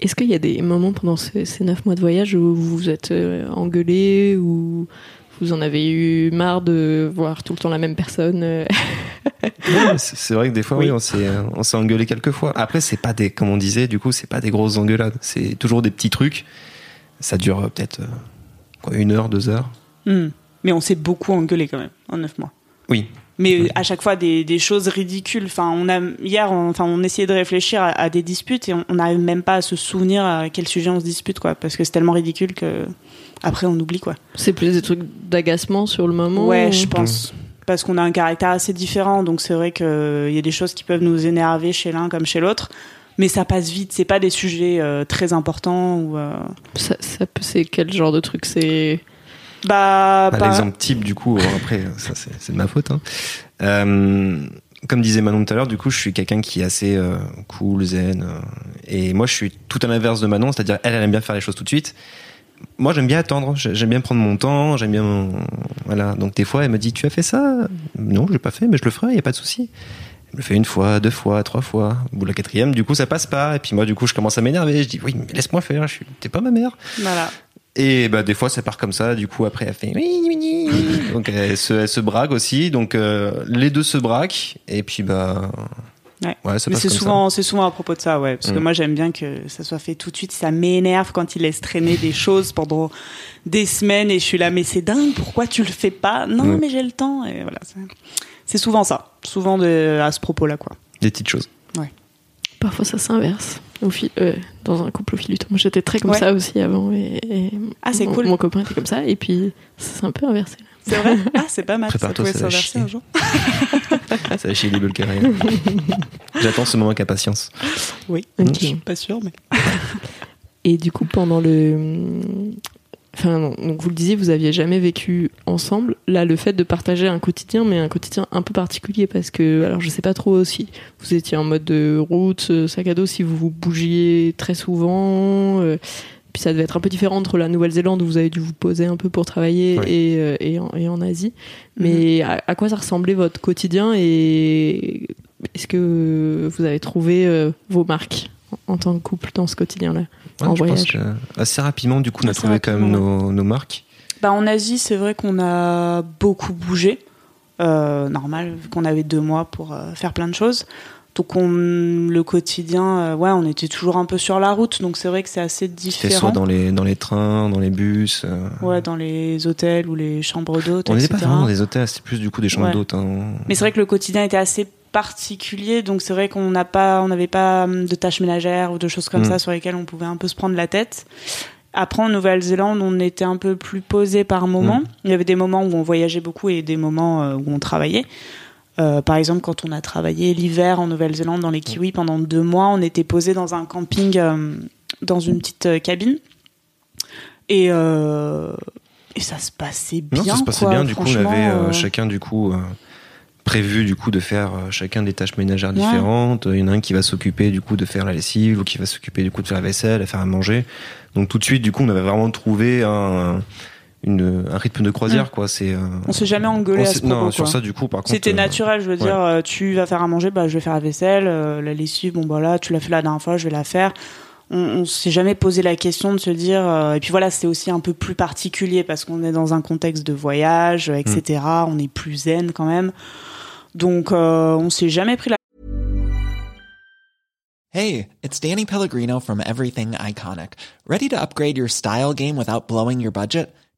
Est-ce qu'il y a des moments pendant ces, neuf mois de voyage où vous vous êtes euh, engueulés ou vous en avez eu marre de voir tout le temps la même personne euh Ouais, c'est vrai que des fois, oui, Oui. on s'est, on s'est engueulé quelques fois. Après, c'est pas des, comme on disait, du coup, c'est pas des grosses engueulades. C'est toujours des petits trucs. Ça dure euh, peut-être euh, quoi, une heure, deux heures. Hmm. Mais on s'est beaucoup engueulé quand même en neuf mois. Oui. Mais à chaque fois des, des choses ridicules. Enfin, on a hier, on, enfin, on essayait de réfléchir à, à des disputes et on on n'arrive même pas à se souvenir à quel sujet on se dispute, quoi, parce que c'est tellement ridicule que après on oublie, quoi. C'est plus des trucs d'agacement sur le moment Ouais, ou- je pense. Parce qu'on a un caractère assez différent, donc c'est vrai qu'il y a des choses qui peuvent nous énerver chez l'un comme chez l'autre. Mais ça passe vite, c'est pas des sujets euh, très importants ou. euh, Ça, ça peut- c'est quel genre de truc? C'est Bah, Bah, pas- L'exemple type, du coup, euh, après, ça, c'est, c'est de ma faute. hein. Euh, comme disait Manon tout à l'heure, du coup, je suis quelqu'un qui est assez euh, cool, zen. euh, et moi, je suis tout à l'inverse de Manon, c'est-à-dire, elle, elle aime bien faire les choses tout de suite. Moi, j'aime bien attendre, j'ai- j'aime bien prendre mon temps, j'aime bien. mon- Voilà. Donc, des fois, elle me dit Tu as fait ça? Non, je l'ai pas fait, mais je le ferai, il n'y a pas de souci. Elle me le fait une fois, deux fois, trois fois. Au bout de la quatrième, du coup, ça passe pas. Et puis, moi, du coup, je commence à m'énerver. Je dis Oui, mais laisse-moi faire, je suis... t'es pas ma mère. Voilà. Et bah des fois ça part comme ça, du coup après elle fait oui, oui, oui, donc elle se, elle se brague aussi, donc euh, les deux se braquent et puis bah Ouais. ouais ça Mais c'est souvent, c'est souvent à propos de ça, ouais. Parce que Mm. moi, j'aime bien que ça soit fait tout de suite. Ça m'énerve quand il laisse traîner des choses pendant des semaines et je suis là, mais c'est dingue, pourquoi tu le fais pas? Non, Mm. mais j'ai le temps. Et voilà. c'est- C'est souvent ça. Souvent de, à ce propos-là, quoi. des petites choses. Parfois, ça s'inverse. Au fil, euh, dans un couple au fil du temps. Moi, j'étais très comme Ouais. ça aussi avant. Et, et Ah, c'est mon- cool. Mon copain était comme ça. Et puis, ça s'est un peu inversé. là. C'est vrai? Ah, c'est pas mal. Ça Prépare-toi, pouvait ça va s'inverser chier. un jour. Ça va chier les bulles carrées. J'attends ce moment avec impatience. Oui. Ok. Je suis pas sûre, mais. Et du coup, pendant le. Enfin, non, donc vous le disiez, vous aviez jamais vécu ensemble. Là, le fait de partager un quotidien, mais un quotidien un peu particulier, parce que, alors je sais pas trop si vous étiez en mode de route, euh, sac à dos, si vous vous bougiez très souvent. euh, puis ça devait être un peu différent entre la Nouvelle-Zélande où vous avez dû vous poser un peu pour travailler Oui. et, euh, et, en, et en Asie. Mais à, à quoi ça ressemblait votre quotidien et est-ce que vous avez trouvé euh, vos marques en, en tant que couple dans ce quotidien-là Ouais, En je pense voyage? que assez rapidement, du coup, on a Assez trouvé quand même nos, nos marques. Bah, en Asie, c'est vrai qu'on a beaucoup bougé. Euh, normal, vu qu'on avait deux mois pour euh, faire plein de choses. Donc, on, le quotidien, euh, ouais, on était toujours un peu sur la route. Donc, c'est vrai que c'est assez C'était soit différent. dans les, dans les trains, dans les bus. euh, Ouais, dans les hôtels ou les chambres d'hôtes, on n'était pas vraiment dans des hôtels, c'était plus du coup des chambres Ouais. d'hôtes. hein. Mais c'est vrai que le quotidien était assez particulier, donc c'est vrai qu'on n'a pas, on n'avait pas hum, de tâches ménagères ou de choses comme Mm. ça sur lesquelles on pouvait un peu se prendre la tête. Après, en Nouvelle-Zélande, on était un peu plus posé par moments. Mm. Il y avait des moments où on voyageait beaucoup et des moments euh, où on travaillait. Euh, par exemple, quand on a travaillé l'hiver en Nouvelle-Zélande dans les Kiwis pendant deux mois, on était posé dans un camping, euh, dans une petite euh, cabine. Et, et ça se passait bien. Non, ça se passait quoi. bien. Du coup, on avait chacun du coup prévu du coup de faire chacun des tâches ménagères Ouais. différentes. Il y en a un qui va s'occuper du coup de faire la lessive, ou qui va s'occuper du coup de faire la vaisselle, de faire à manger. Donc tout de suite, du coup, on avait vraiment trouvé un, une, un rythme de croisière, quoi. C'est. euh, On s'est jamais engueulé à ce propos. Non, sur quoi. ça, du coup, par contre. C'était euh, naturel, je veux dire, euh, tu vas faire à manger, bah, je vais faire la vaisselle, euh, la lessive, bon, bah là, tu l'as fait la dernière fois, je vais la faire. On, on s'est jamais posé la question de se dire, euh, et puis voilà, c'est aussi un peu plus particulier parce qu'on est dans un contexte de voyage, etc. On est plus zen quand même. Donc, euh, on s'est jamais pris la Hey, it's Danny Pellegrino from Everything Iconic. Ready to upgrade your style game without blowing your budget?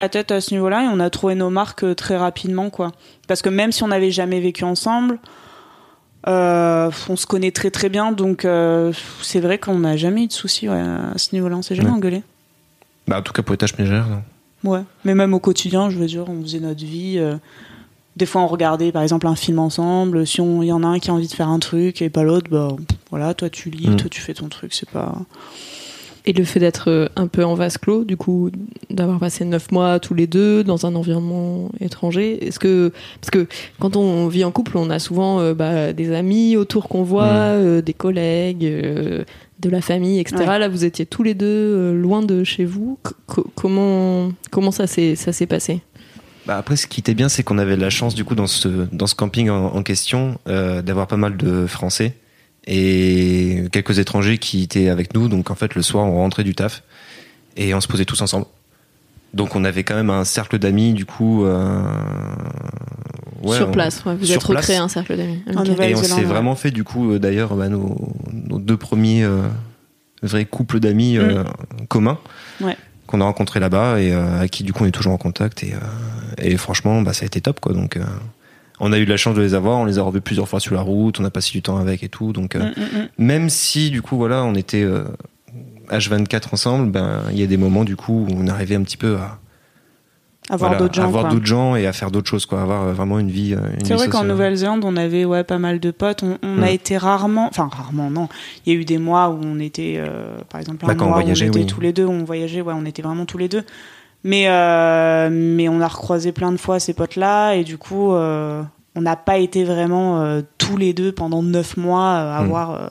La tête à ce niveau-là et on a trouvé nos marques euh, très rapidement, quoi. Parce que même si on n'avait jamais vécu ensemble, euh, on se connaît très très bien, donc euh, c'est vrai qu'on n'a jamais eu de soucis ouais, à ce niveau-là, on s'est jamais Ouais. engueulé. Bah, en tout cas, pour les tâches ménagères, non. Ouais, mais même au quotidien, je veux dire, on faisait notre vie. euh, des fois, on regardait par exemple un film ensemble. Si on- il y en a un qui a envie de faire un truc et pas l'autre, bah voilà, toi tu lis, Mm. toi tu fais ton truc. C'est pas Et le fait d'être euh, un peu en vase clos, du coup, d'avoir passé neuf mois tous les deux dans un environnement étranger, est-ce que parce que quand on vit en couple, on a souvent euh, bah, des amis autour qu'on voit, euh, des collègues, euh, de la famille, etc. Ouais. Là, vous étiez tous les deux euh, loin de chez vous. C- comment comment ça s'est ça s'est passé? Bah après, ce qui était bien, c'est qu'on avait la chance, du coup, dans ce, dans ce camping en, en question, euh, d'avoir pas mal de Français et quelques étrangers qui étaient avec nous. Donc, en fait, le soir, on rentrait du taf et on se posait tous ensemble. Donc, on avait quand même un cercle d'amis, du coup. euh, ouais, sur on- place ouais, Vous sur êtes recréé un cercle d'amis. En Ok. Nouvelle- Et on s'est ouais. vraiment fait, du coup, euh, d'ailleurs, bah, nos, nos deux premiers euh, vrais couples d'amis euh, communs Ouais. qu'on a rencontrés là-bas et euh, à qui, du coup, on est toujours en contact. Et, euh, et franchement, bah, ça a été top, quoi. Donc, euh, on a eu de la chance de les avoir. On les a revus plusieurs fois sur la route. On a passé du temps avec et tout. Donc, euh, Mm, mm, mm. même si, du coup, voilà, on était euh, H24 ensemble, ben, il y a des moments, du coup, où on arrivait un petit peu à Avoir voilà, d'autres gens. à voir quoi. d'autres gens et à faire d'autres choses, quoi. Avoir euh, vraiment une vie. euh, C'est vrai qu'en. Nouvelle-Zélande, on avait ouais, pas mal de potes. On, on a été rarement, enfin rarement, non. Il y a eu des mois où on était, euh, par exemple, un Bah, on mois où voyageait, on était oui. tous les deux, où on voyageait, ouais, on était vraiment tous les deux. Mais, euh, mais on a recroisé plein de fois ces potes-là et du coup, euh, on n'a pas été vraiment euh, tous les deux pendant neuf mois euh, à voir. euh,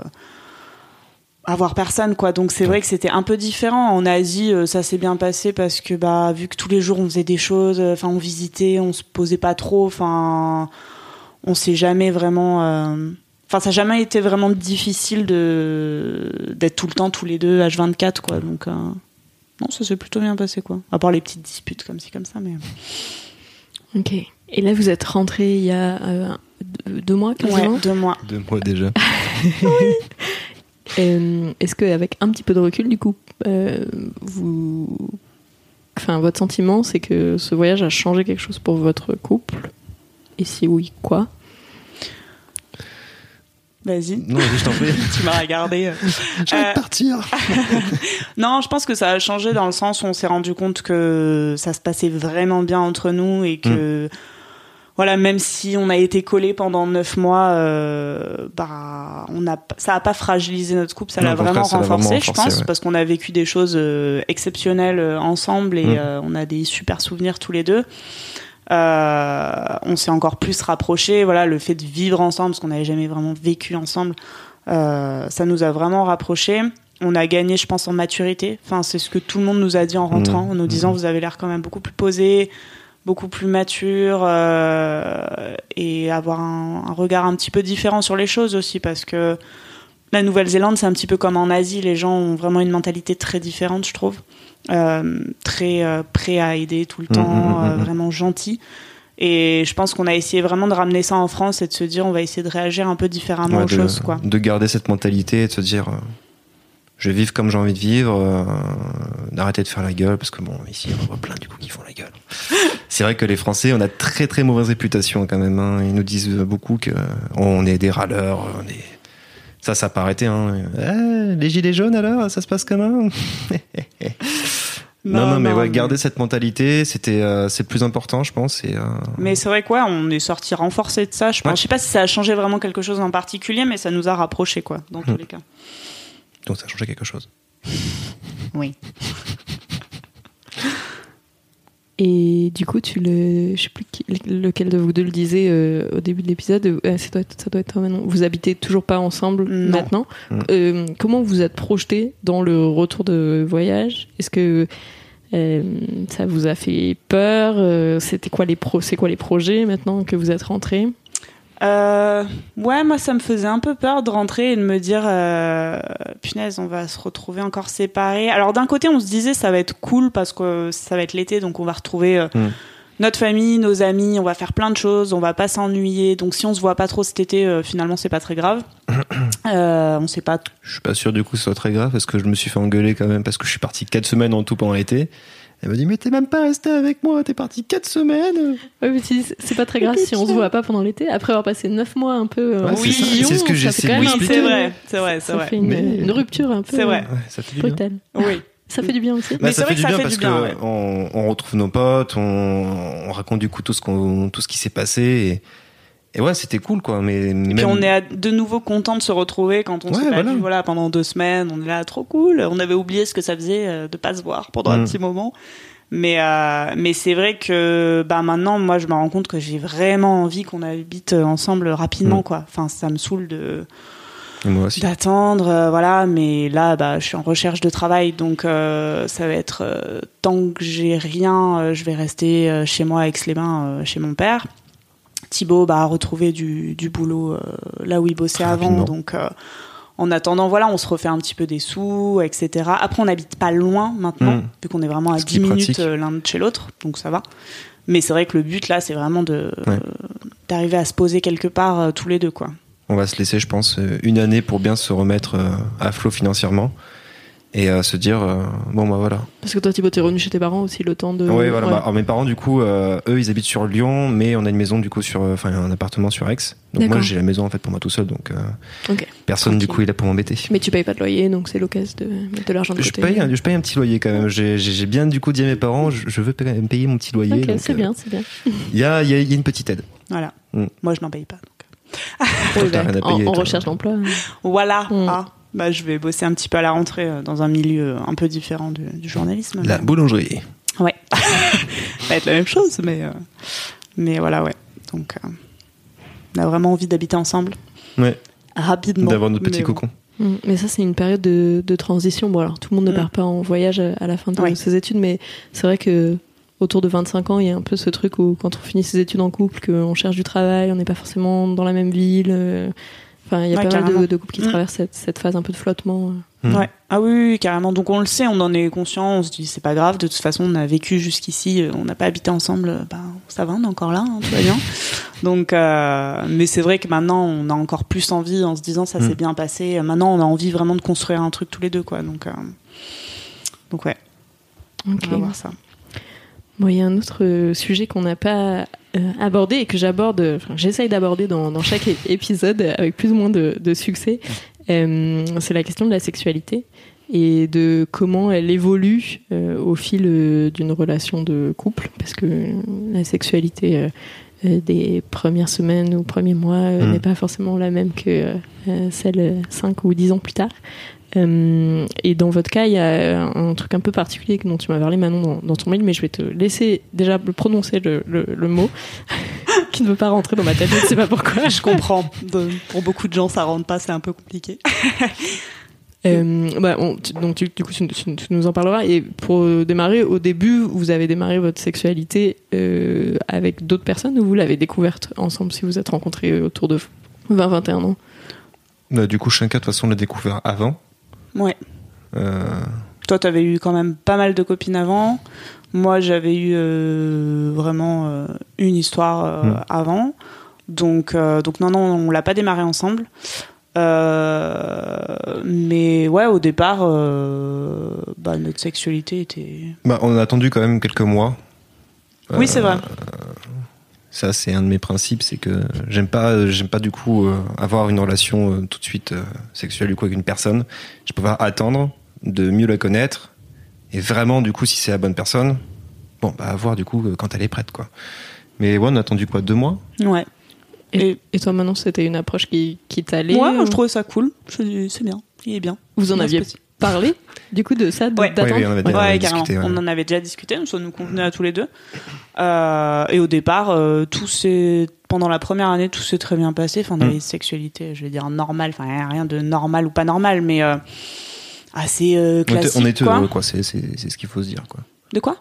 à voir personne quoi. Donc c'est vrai que c'était un peu différent. En Asie euh, ça s'est bien passé parce que bah vu que tous les jours on faisait des choses euh, enfin on visitait on se posait pas trop enfin on s'est jamais vraiment euh, enfin ça n'a jamais été vraiment difficile de d'être tout le temps tous les deux H24 quoi. Donc non ça s'est plutôt bien passé quoi à part les petites disputes comme ci comme ça mais Ok. Et là, vous êtes rentré il y a euh, deux, deux mois, quasiment. ouais deux mois Deux mois déjà. Euh, Est-ce qu'avec un petit peu de recul, du coup, euh, vous, enfin, votre sentiment, c'est que ce voyage a changé quelque chose pour votre couple? Et si oui, quoi? Vas-y Non, je t'en prie. tu m'as regardé envie de Euh, partir. Non, je pense que ça a changé dans le sens où on s'est rendu compte que ça se passait vraiment bien entre nous et que voilà, même si on a été collés pendant neuf mois, euh, bah, on a, ça a pas fragilisé notre couple, ça l'a vraiment renforcé, vraiment je pense, ouais. parce qu'on a vécu des choses euh, exceptionnelles euh, ensemble et Mm. euh, on a des super souvenirs tous les deux. Euh, on s'est encore plus rapprochés. Voilà, le fait de vivre ensemble, parce qu'on n'avait jamais vraiment vécu ensemble, euh, ça nous a vraiment rapprochés. On a gagné, je pense, en maturité. Enfin, c'est ce que tout le monde nous a dit en rentrant, Mhm. en nous disant Mhm. vous avez l'air quand même beaucoup plus posé, beaucoup plus mature euh, et avoir un, un regard un petit peu différent sur les choses aussi, parce que la Nouvelle-Zélande, c'est un petit peu comme en Asie. Les gens ont vraiment une mentalité très différente, je trouve. Euh, très euh, prêt à aider tout le Mhm, temps, mhm, euh, vraiment gentil. Et je pense qu'on a essayé vraiment de ramener ça en France et de se dire on va essayer de réagir un peu différemment Ouais, aux de, choses, quoi. de garder cette mentalité et de se dire euh, je vais vivre comme j'ai envie de vivre, euh, d'arrêter de faire la gueule, parce que bon, ici on voit plein du coup qui font la gueule. C'est vrai que les Français, on a très très mauvaise réputation quand même. hein. Ils nous disent beaucoup que on est des râleurs, on est. Ça, ça n'a pas arrêté. Hein. Eh, les gilets jaunes alors, ça se passe comment Non, non, mais ouais, garder cette mentalité, c'était, euh, c'est le plus important, je pense. Et, euh, Mais c'est vrai quoi, on est sorti renforcé de ça. Je pense. Ouais. Je sais pas si ça a changé vraiment quelque chose en particulier, mais ça nous a rapprochés quoi, dans tous Hmm. les cas. Donc ça a changé quelque chose. Oui. Et du coup, tu le, je sais plus qui- lequel de vous deux le disait euh, au début de l'épisode. euh, ça doit être, ça doit être toi maintenant. Vous habitez toujours pas ensemble Non. maintenant. Mm. Euh, comment vous êtes projeté dans le retour de voyage? Est-ce que ça vous a fait peur? C'était quoi les pro C'est quoi les projets maintenant que vous êtes rentrés? Euh, ouais, moi ça me faisait un peu peur de rentrer et de me dire, euh, punaise, on va se retrouver encore séparés. Alors d'un côté, on se disait ça va être cool parce que ça va être l'été, donc on va retrouver euh, Mm. notre famille, nos amis, on va faire plein de choses, on va pas s'ennuyer. Donc si on se voit pas trop cet été, finalement c'est pas très grave. On sait pas. Je suis pas sûr du coup que ce soit très grave parce que je me suis fait engueuler quand même parce que je suis parti quatre semaines en tout pendant l'été. Elle m'a dit mais t'es même pas resté avec moi, t'es parti quatre semaines. Ouais, mais si- c'est pas très grave si on se voit pas pendant l'été. Après avoir passé neuf mois un peu euh, Ouais, en c'est ça. ce que ça j'essaie de Oui, c'est vrai, c'est vrai, c'est Ça vrai. fait une, Mais- une rupture un peu C'est vrai. Ouais, ça fait du bien. Brutale. Oui. Ça fait du bien aussi. Bah, Mais ça c'est vrai fait du que ça bien fait parce du bien, que ouais. on, on retrouve nos potes, on, on raconte du coup tout ce qu'on tout ce qui s'est passé et ouais, c'était cool, quoi. Mais, mais Puis on est de nouveau content de se retrouver quand on Ouais, s'est pas voilà. vu voilà, pendant deux semaines. On est là, trop cool. On avait oublié ce que ça faisait euh, de pas se voir pendant un Mm. petit moment. Mais, euh, mais c'est vrai que bah, maintenant, moi, je me rends compte que j'ai vraiment envie qu'on habite ensemble rapidement. Mm. Quoi. Enfin, ça me saoule de et d'attendre. euh, voilà, mais là, bah, je suis en recherche de travail. Donc, euh, ça va être tant que j'ai rien, je vais rester chez moi, avec les mains, euh, chez mon père. Thibaut bah, a retrouvé du, du boulot euh, là où il bossait avant. Donc, euh, en attendant, voilà, on se refait un petit peu des sous, etc. Après, on n'habite pas loin maintenant, Mm. vu qu'on est vraiment à Ce 10 qui est minutes euh, l'un de chez l'autre, donc ça va. Mais c'est vrai que le but là, c'est vraiment de Ouais. euh, d'arriver à se poser quelque part tous les deux, quoi. On va se laisser, je pense, une année pour bien se remettre à flot financièrement et euh, se dire euh, bon bah voilà. Parce que toi, Thibaut, t'es revenu chez tes parents aussi le temps de. ouais, voilà. Ouais. bah, alors, mes parents, du coup, euh, eux, ils habitent sur Lyon, mais on a une maison du coup sur, euh, enfin, un appartement sur Aix. Donc moi, j'ai la maison en fait pour moi tout seul, donc euh, personne du coup est là pour m'embêter. Mais tu payes pas de loyer, donc c'est l'occasion de mettre de l'argent de Je côté. paye, un- je paye un petit loyer quand même. J'ai bien du coup dit à mes parents, je, je veux payer mon petit loyer. Ok, donc, c'est euh, bien, c'est bien. Il y a, il y, a, il y a une petite aide. Voilà. Mm. Moi, je n'en paye pas. donc. Toi, t'as rien à en payer, en toi. recherche d'emploi. Voilà. Mm. Ah, bah, je vais bosser un petit peu à la rentrée euh, dans un milieu un peu différent du, du journalisme. La mais- boulangerie. Ouais. ça va être la même chose, mais, euh, mais voilà, ouais. Donc, euh, on a vraiment envie d'habiter ensemble Ouais, rapidement. d'avoir notre petit Mais bon. cocon. Mm. Mais ça, c'est une période de, de transition. Bon, alors tout le monde ne Mm. part pas en voyage à la fin de Ouais. ses études, mais c'est vrai que autour de 25 ans, il y a un peu ce truc où quand on finit ses études en couple, qu'on cherche du travail, on n'est pas forcément dans la même ville. Euh, Enfin, il y a Ouais, pas mal de, de couples qui Mm. traversent cette, cette phase un peu de flottement. Mm. Ouais. Ah oui, oui, carrément. Donc on le sait, on en est conscient, on se dit c'est pas grave, de toute façon on a vécu jusqu'ici, euh, on n'a pas habité ensemble, euh, ben ça va, on est encore là, hein, tout va bien. Donc, euh, mais c'est vrai que maintenant on a encore plus envie en se disant ça Mm. s'est bien passé, maintenant on a envie vraiment de construire un truc tous les deux, quoi. Donc, euh, donc ouais, on va voir ça. Bon, il y a un autre euh, sujet qu'on n'a pas euh, abordé et que j'aborde, enfin, j'essaye d'aborder dans, dans chaque épisode avec plus ou moins de, de succès. Euh, c'est la question de la sexualité et de comment elle évolue euh, au fil euh, d'une relation de couple, parce que euh, la sexualité euh, euh, des premières semaines ou premiers mois euh, Mm. n'est pas forcément la même que euh, celle 5 ou 10 ans plus tard. Euh, et dans votre cas, il y a un truc un peu particulier dont tu m'as parlé, Manon, dans, dans ton mail, mais je vais te laisser déjà prononcer le, le, le mot qui ne veut pas rentrer dans ma tête, je ne sais pas pourquoi. Je comprends. De- pour beaucoup de gens, ça rentre pas, c'est un peu compliqué. Euh, bah, on- tu- donc tu- du coup, tu, tu- tu nous en parleras. Et pour démarrer, au début, vous avez démarré votre sexualité euh, avec d'autres personnes ou vous l'avez découverte ensemble si vous êtes rencontrés autour de 20-21 ans? Bah, du coup, chacun, de toute façon, l'a découvert avant. Ouais. Euh, Toi, t'avais eu quand même pas mal de copines avant. Moi, j'avais eu euh, vraiment euh, une histoire euh, Mm. avant. Donc, donc non, non, on l'a pas démarré ensemble. Mais ouais, au départ, bah, notre sexualité était. bah, on a attendu quand même quelques mois. Oui, c'est vrai. Ça, c'est un de mes principes, c'est que j'aime pas, j'aime pas du coup euh, avoir une relation euh, tout de suite euh, sexuelle du coup avec une personne. Je préfère attendre de mieux la connaître et vraiment du coup si c'est la bonne personne, bon bah voir du coup euh, quand elle est prête quoi. Mais ouais, on a attendu quoi deux mois? Ouais. et, toi, maintenant, c'était une approche qui, qui t'allait Ouais, ou- je trouvais ça cool. C'est bien. Il est bien. Vous en Moi, aviez parlé, du coup, de ça, de- Ouais. d'attendre Oui, oui, on avait déjà Ouais, discuté, carrément. ouais. On en avait déjà discuté, ça nous convenait à tous les deux. Euh, et au départ, euh, tout s'est pendant la première année, tout s'est très bien passé. Enfin, on avait Mm. une sexualité, je vais dire normale, enfin rien de normal ou pas normal, mais euh, assez euh, On était, classique. on était quoi. heureux quoi, c'est, c'est, c'est ce qu'il faut se dire quoi. De quoi?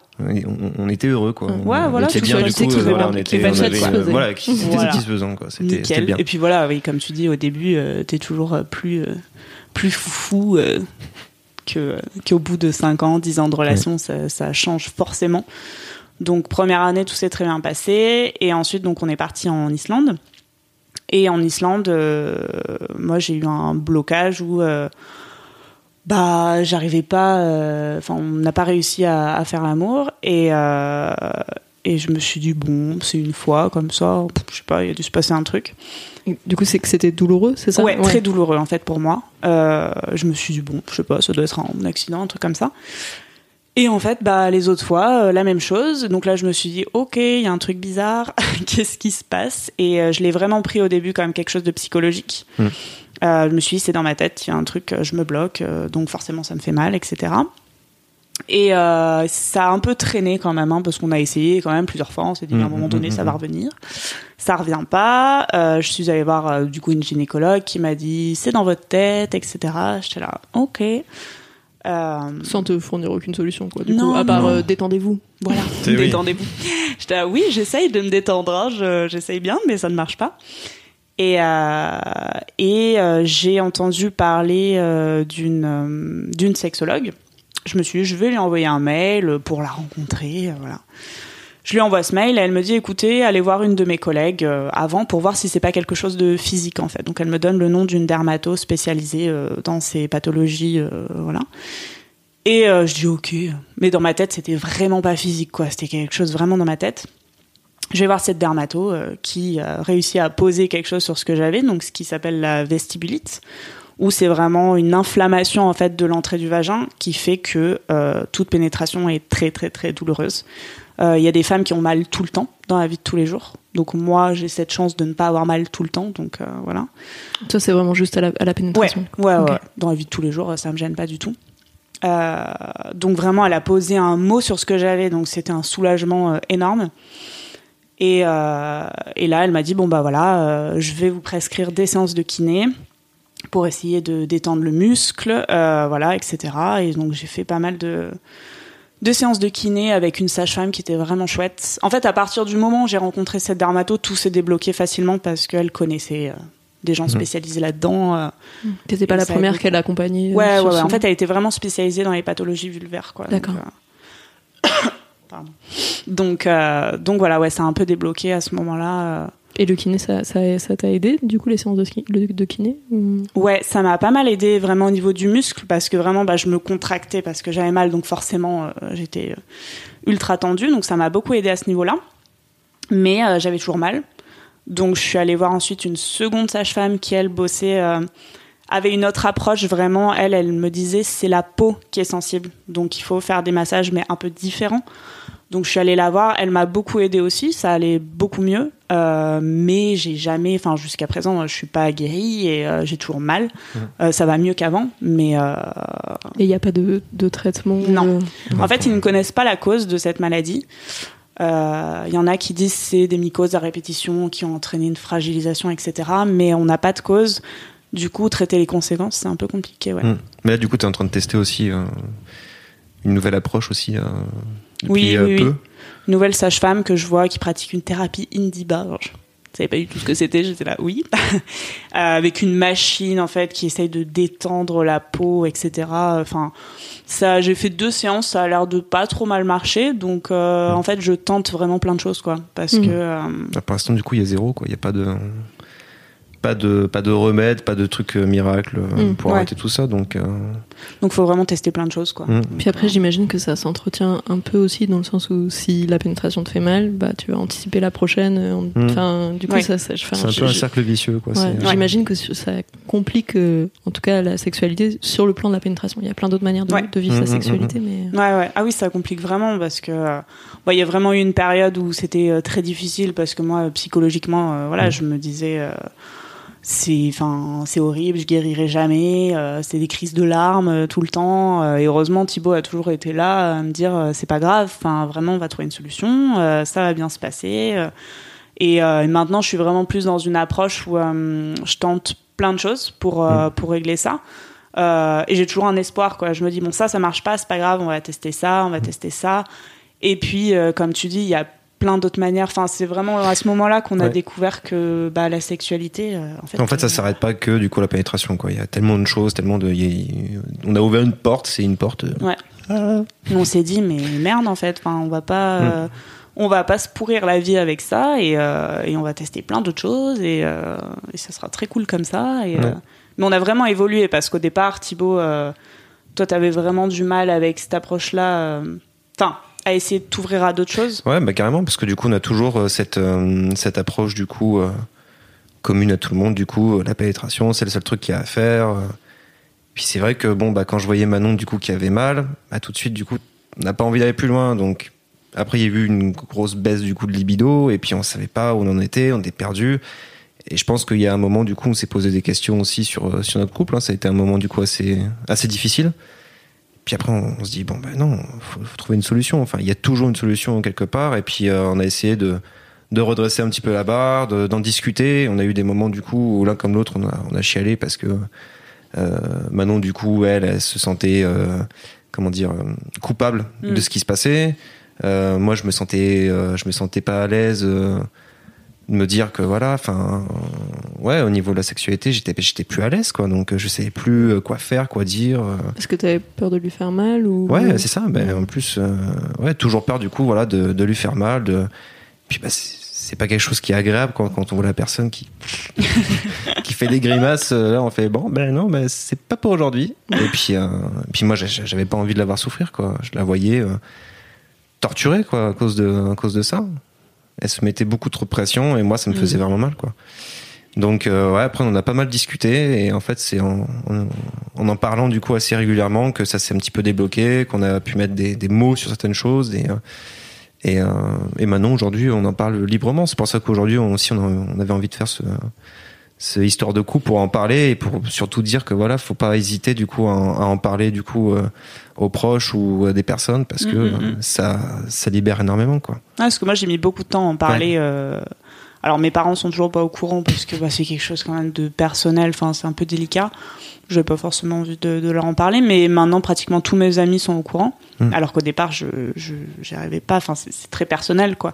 On, était heureux quoi. Ouais, On- voilà, était bien du c'est coup, euh, voilà, on était, on avait, euh, voilà, qui- c'était Voilà. satisfaisant quoi. C'était, c'était Nickel. bien. Et puis voilà, oui, comme tu dis au début, euh, t'es toujours plus euh, plus foufou euh, que qu'au bout de 5 ans, 10 ans de relation, ça, ça change forcément. Donc première année, tout s'est très bien passé, et ensuite donc on est parti en Islande. Et en Islande, euh, moi j'ai eu un blocage où euh, bah j'arrivais pas, euh, enfin on n'a pas réussi à, à faire l'amour et et je me suis dit bon c'est une fois comme ça, je sais pas, il a dû se passer un truc. Du coup, c'est que c'était douloureux, c'est ça? Ouais, très douloureux en fait pour moi. Euh, je me suis dit bon, je sais pas, ça doit être un accident, un truc comme ça. Et en fait, bah, les autres fois, euh, la même chose. Donc là, je me suis dit, ok, il y a un truc bizarre. Qu'est-ce qui se passe? Et euh, je l'ai vraiment pris au début comme quelque chose de psychologique. Mm. Euh, je me suis dit, c'est dans ma tête, il y a un truc, je me bloque, euh, donc forcément, ça me fait mal, etc. Et euh, ça a un peu traîné quand même, hein, parce qu'on a essayé quand même plusieurs fois. On s'est dit, à un Mm, moment mm, donné, mm, ça va revenir. Ça revient pas. Euh, je suis allée voir euh, du coup une gynécologue qui m'a dit, c'est dans votre tête, etc. J'étais là, ok. Euh, Sans te fournir aucune solution, quoi. Du Non, coup, à part euh, détendez-vous. Voilà, Eh oui. détendez-vous. J'étais là, oui, j'essaye de me détendre, hein, je- j'essaye bien, mais ça ne marche pas. Et, euh, et euh, j'ai entendu parler euh, d'une euh, d'une sexologue. Je me suis dit, je vais lui envoyer un mail pour la rencontrer, euh, voilà. Je lui envoie ce mail et elle me dit, écoutez, allez voir une de mes collègues euh, avant pour voir si c'est pas quelque chose de physique en fait. Donc elle me donne le nom d'une dermato spécialisée euh, dans ces pathologies, voilà. Et je dis ok, mais dans ma tête c'était vraiment pas physique quoi, c'était quelque chose vraiment dans ma tête. Je vais voir cette dermato qui a réussi à poser quelque chose sur ce que j'avais, donc ce qui s'appelle la vestibulite, où c'est vraiment une inflammation en fait de l'entrée du vagin qui fait que euh, toute pénétration est très très très douloureuse. Euh, Il y a des femmes qui ont mal tout le temps dans la vie de tous les jours, donc moi j'ai cette chance de ne pas avoir mal tout le temps, donc euh, voilà. Ça, c'est vraiment juste à la, à la Ouais, pénétration. ouais, Ok. ouais. Dans la vie de tous les jours, ça me gêne pas du tout. Euh, donc vraiment, elle a posé un mot sur ce que j'avais, donc c'était un soulagement euh, énorme. Et, euh, et là, elle m'a dit bon bah voilà, euh, je vais vous prescrire des séances de kiné pour essayer de détendre le muscle, euh, voilà, etc. Et donc j'ai fait pas mal de de séances de kiné avec une sage-femme qui était vraiment chouette. En fait, à partir du moment où j'ai rencontré cette dermato, tout s'est débloqué facilement parce qu'elle connaissait euh, des gens spécialisés là-dedans. euh, T'étais pas la première qu'elle a accompagnée. euh, Ouais, ouais, ouais. En fait, elle était vraiment spécialisée dans les pathologies vulvaires, quoi. D'accord. Donc, euh. Donc, euh, donc voilà, ouais, ça a un peu débloqué à ce moment-là. Et le kiné, ça t'a aidé, du coup, les séances de, de kiné ou- Ouais, ça m'a pas mal aidé vraiment au niveau du muscle parce que vraiment, bah, je me contractais parce que j'avais mal, donc forcément, euh, j'étais euh, ultra tendue. Donc ça m'a beaucoup aidé à ce niveau-là. Mais euh, j'avais toujours mal. Donc je suis allée voir ensuite une seconde sage-femme qui, elle, bossait, avait une autre approche vraiment. Elle, elle me disait c'est la peau qui est sensible. Donc il faut faire des massages, mais un peu différents. Donc je suis allée la voir. Elle m'a beaucoup aidé aussi. Ça allait beaucoup mieux. Euh, mais j'ai jamais, enfin jusqu'à présent, je suis pas guérie et euh, j'ai toujours mal. Euh, ça va mieux qu'avant, mais euh, Et il n'y a pas de, de traitement Non. en fait, ils ne connaissent pas la cause de cette maladie. Euh, Il y en a qui disent c'est des mycoses à répétition qui ont entraîné une fragilisation, etc. Mais on n'a pas de cause. Du coup, traiter les conséquences, c'est un peu compliqué. Ouais. Mm. Mais là, du coup, tu es en train de tester aussi euh, une nouvelle approche aussi euh, Oui, euh, oui, peu. oui. Nouvelle sage-femme que je vois qui pratique une thérapie Indiba. Alors, je savais pas du tout ce que c'était, j'étais là, oui. Euh, avec une machine, en fait, qui essaye de détendre la peau, etc. Enfin, ça, j'ai fait deux séances, ça a l'air de pas trop mal marcher. Donc, euh, en fait, je tente vraiment plein de choses, quoi. Parce Mhm. que, euh, Ah, pour l'instant, du coup, il y a zéro. quoi. Il n'y a pas de, pas de, pas de remède, pas de truc euh, miracle euh, Mm. pour Ouais. arrêter tout ça. Donc, euh, donc, faut vraiment tester plein de choses, quoi. Mm. Puis après, j'imagine que ça s'entretient un peu aussi dans le sens où si la pénétration te fait mal, bah tu vas anticiper la prochaine. euh, Mm. Enfin, du coup, Ouais. ça, ça, c'est un je- peu un cercle vicieux. Quoi. ouais, J'imagine que ça complique, euh, en tout cas, la sexualité sur le plan de la pénétration. Il y a plein d'autres manières de, Ouais. de vivre sa sexualité, mais Ouais, ouais. Ah oui, ça complique vraiment parce que il y a vraiment eu une période où c'était euh, très difficile parce que moi, psychologiquement, euh, voilà, je me disais, euh, c'est, enfin, c'est horrible, je guérirai jamais. euh, c'est des crises de larmes euh, tout le temps. euh, et heureusement, Thibaut a toujours été là à me dire, c'est pas grave. Enfin, vraiment, on va trouver une solution. ça va bien se passer. et, et maintenant, je suis vraiment plus dans une approche où je tente plein de choses pour euh, pour régler ça. Et j'ai toujours un espoir, quoi. Je me dis, bon, ça, ça marche pas, c'est pas grave, on va tester ça, on va tester ça. Et puis, comme tu dis, il y a plein d'autres manières. Enfin, c'est vraiment à ce moment-là qu'on a Ouais. découvert que bah, la sexualité, euh, en fait. En fait, ça euh, s'arrête pas que du coup la pénétration. Quoi. Il y a tellement de choses, tellement de. il y a- On a ouvert une porte, c'est une porte. euh, Ouais. ah. on s'est dit, mais merde, en fait, enfin, on va pas. Mm. on va pas se pourrir la vie avec ça et, et on va tester plein d'autres choses et, et ça sera très cool comme ça. Et, Ouais. mais on a vraiment évolué parce qu'au départ, Thibaut, toi, t'avais vraiment du mal avec cette approche-là. Enfin, à essayer de t'ouvrir à d'autres choses. Ouais, bah carrément, parce que du coup, on a toujours euh, cette, euh, cette approche du coup euh, commune à tout le monde. Du coup, la pénétration, c'est le seul truc qu'il y a à faire. Puis c'est vrai que bon, bah quand je voyais Manon du coup qui avait mal, bah tout de suite du coup, on n'a pas envie d'aller plus loin, donc après il y a eu une grosse baisse du coup de libido, et puis on savait pas où on en était, on était perdu. Et je pense qu'il y a un moment du coup on s'est posé des questions aussi sur sur notre couple. hein. Ça a été un moment du coup assez assez difficile. Puis après on, on se dit bon ben non, faut, faut trouver une solution. Enfin il y a toujours une solution quelque part. Et puis euh, on a essayé de de redresser un petit peu la barre, de- d'en discuter. On a eu des moments du coup où l'un comme l'autre on a on a chialé parce que euh, Manon du coup elle, elle se sentait euh, comment dire euh, coupable Mm. de ce qui se passait. Euh, moi je me sentais euh, je me sentais pas à l'aise. De me dire que voilà enfin ouais au niveau de la sexualité j'étais j'étais plus à l'aise quoi. Donc je savais plus euh, quoi faire quoi dire euh. Est-ce que t'avais peur de lui faire mal ou? Ouais c'est ça. Ben en plus euh, ouais toujours peur du coup voilà de, de lui faire mal de puis bah c'est pas quelque chose qui est agréable quand, quand on voit la personne qui qui fait des grimaces là on fait bon ben non ben c'est pas pour aujourd'hui. Et puis euh, puis moi j'avais pas envie de la voir souffrir quoi. Je la voyais euh, torturée quoi à cause de à cause de ça elle se mettait beaucoup trop de pression et moi ça me faisait Mhm. vraiment mal quoi donc euh, ouais après on a pas mal discuté et en fait c'est en, en, en en parlant du coup assez régulièrement que ça s'est un petit peu débloqué qu'on a pu mettre des, des mots sur certaines choses et euh, et, euh, et maintenant aujourd'hui on en parle librement c'est pour ça qu'aujourd'hui on, aussi on, a- on avait envie de faire ce ce histoire de coup pour en parler et pour surtout dire que voilà faut pas hésiter du coup à, en- à en parler du coup euh, aux proches ou à des personnes parce que Mm, mm, mm. ça ça libère énormément quoi Ouais, parce que moi j'ai mis beaucoup de temps à en parler. euh, Alors mes parents sont toujours pas au courant parce que bah, c'est quelque chose quand même de personnel. Enfin c'est un peu délicat. J'ai pas forcément envie de, de leur en parler, mais maintenant pratiquement tous mes amis sont au courant. Alors qu'au départ je je j'y arrivais pas. Enfin c'est c'est très personnel quoi.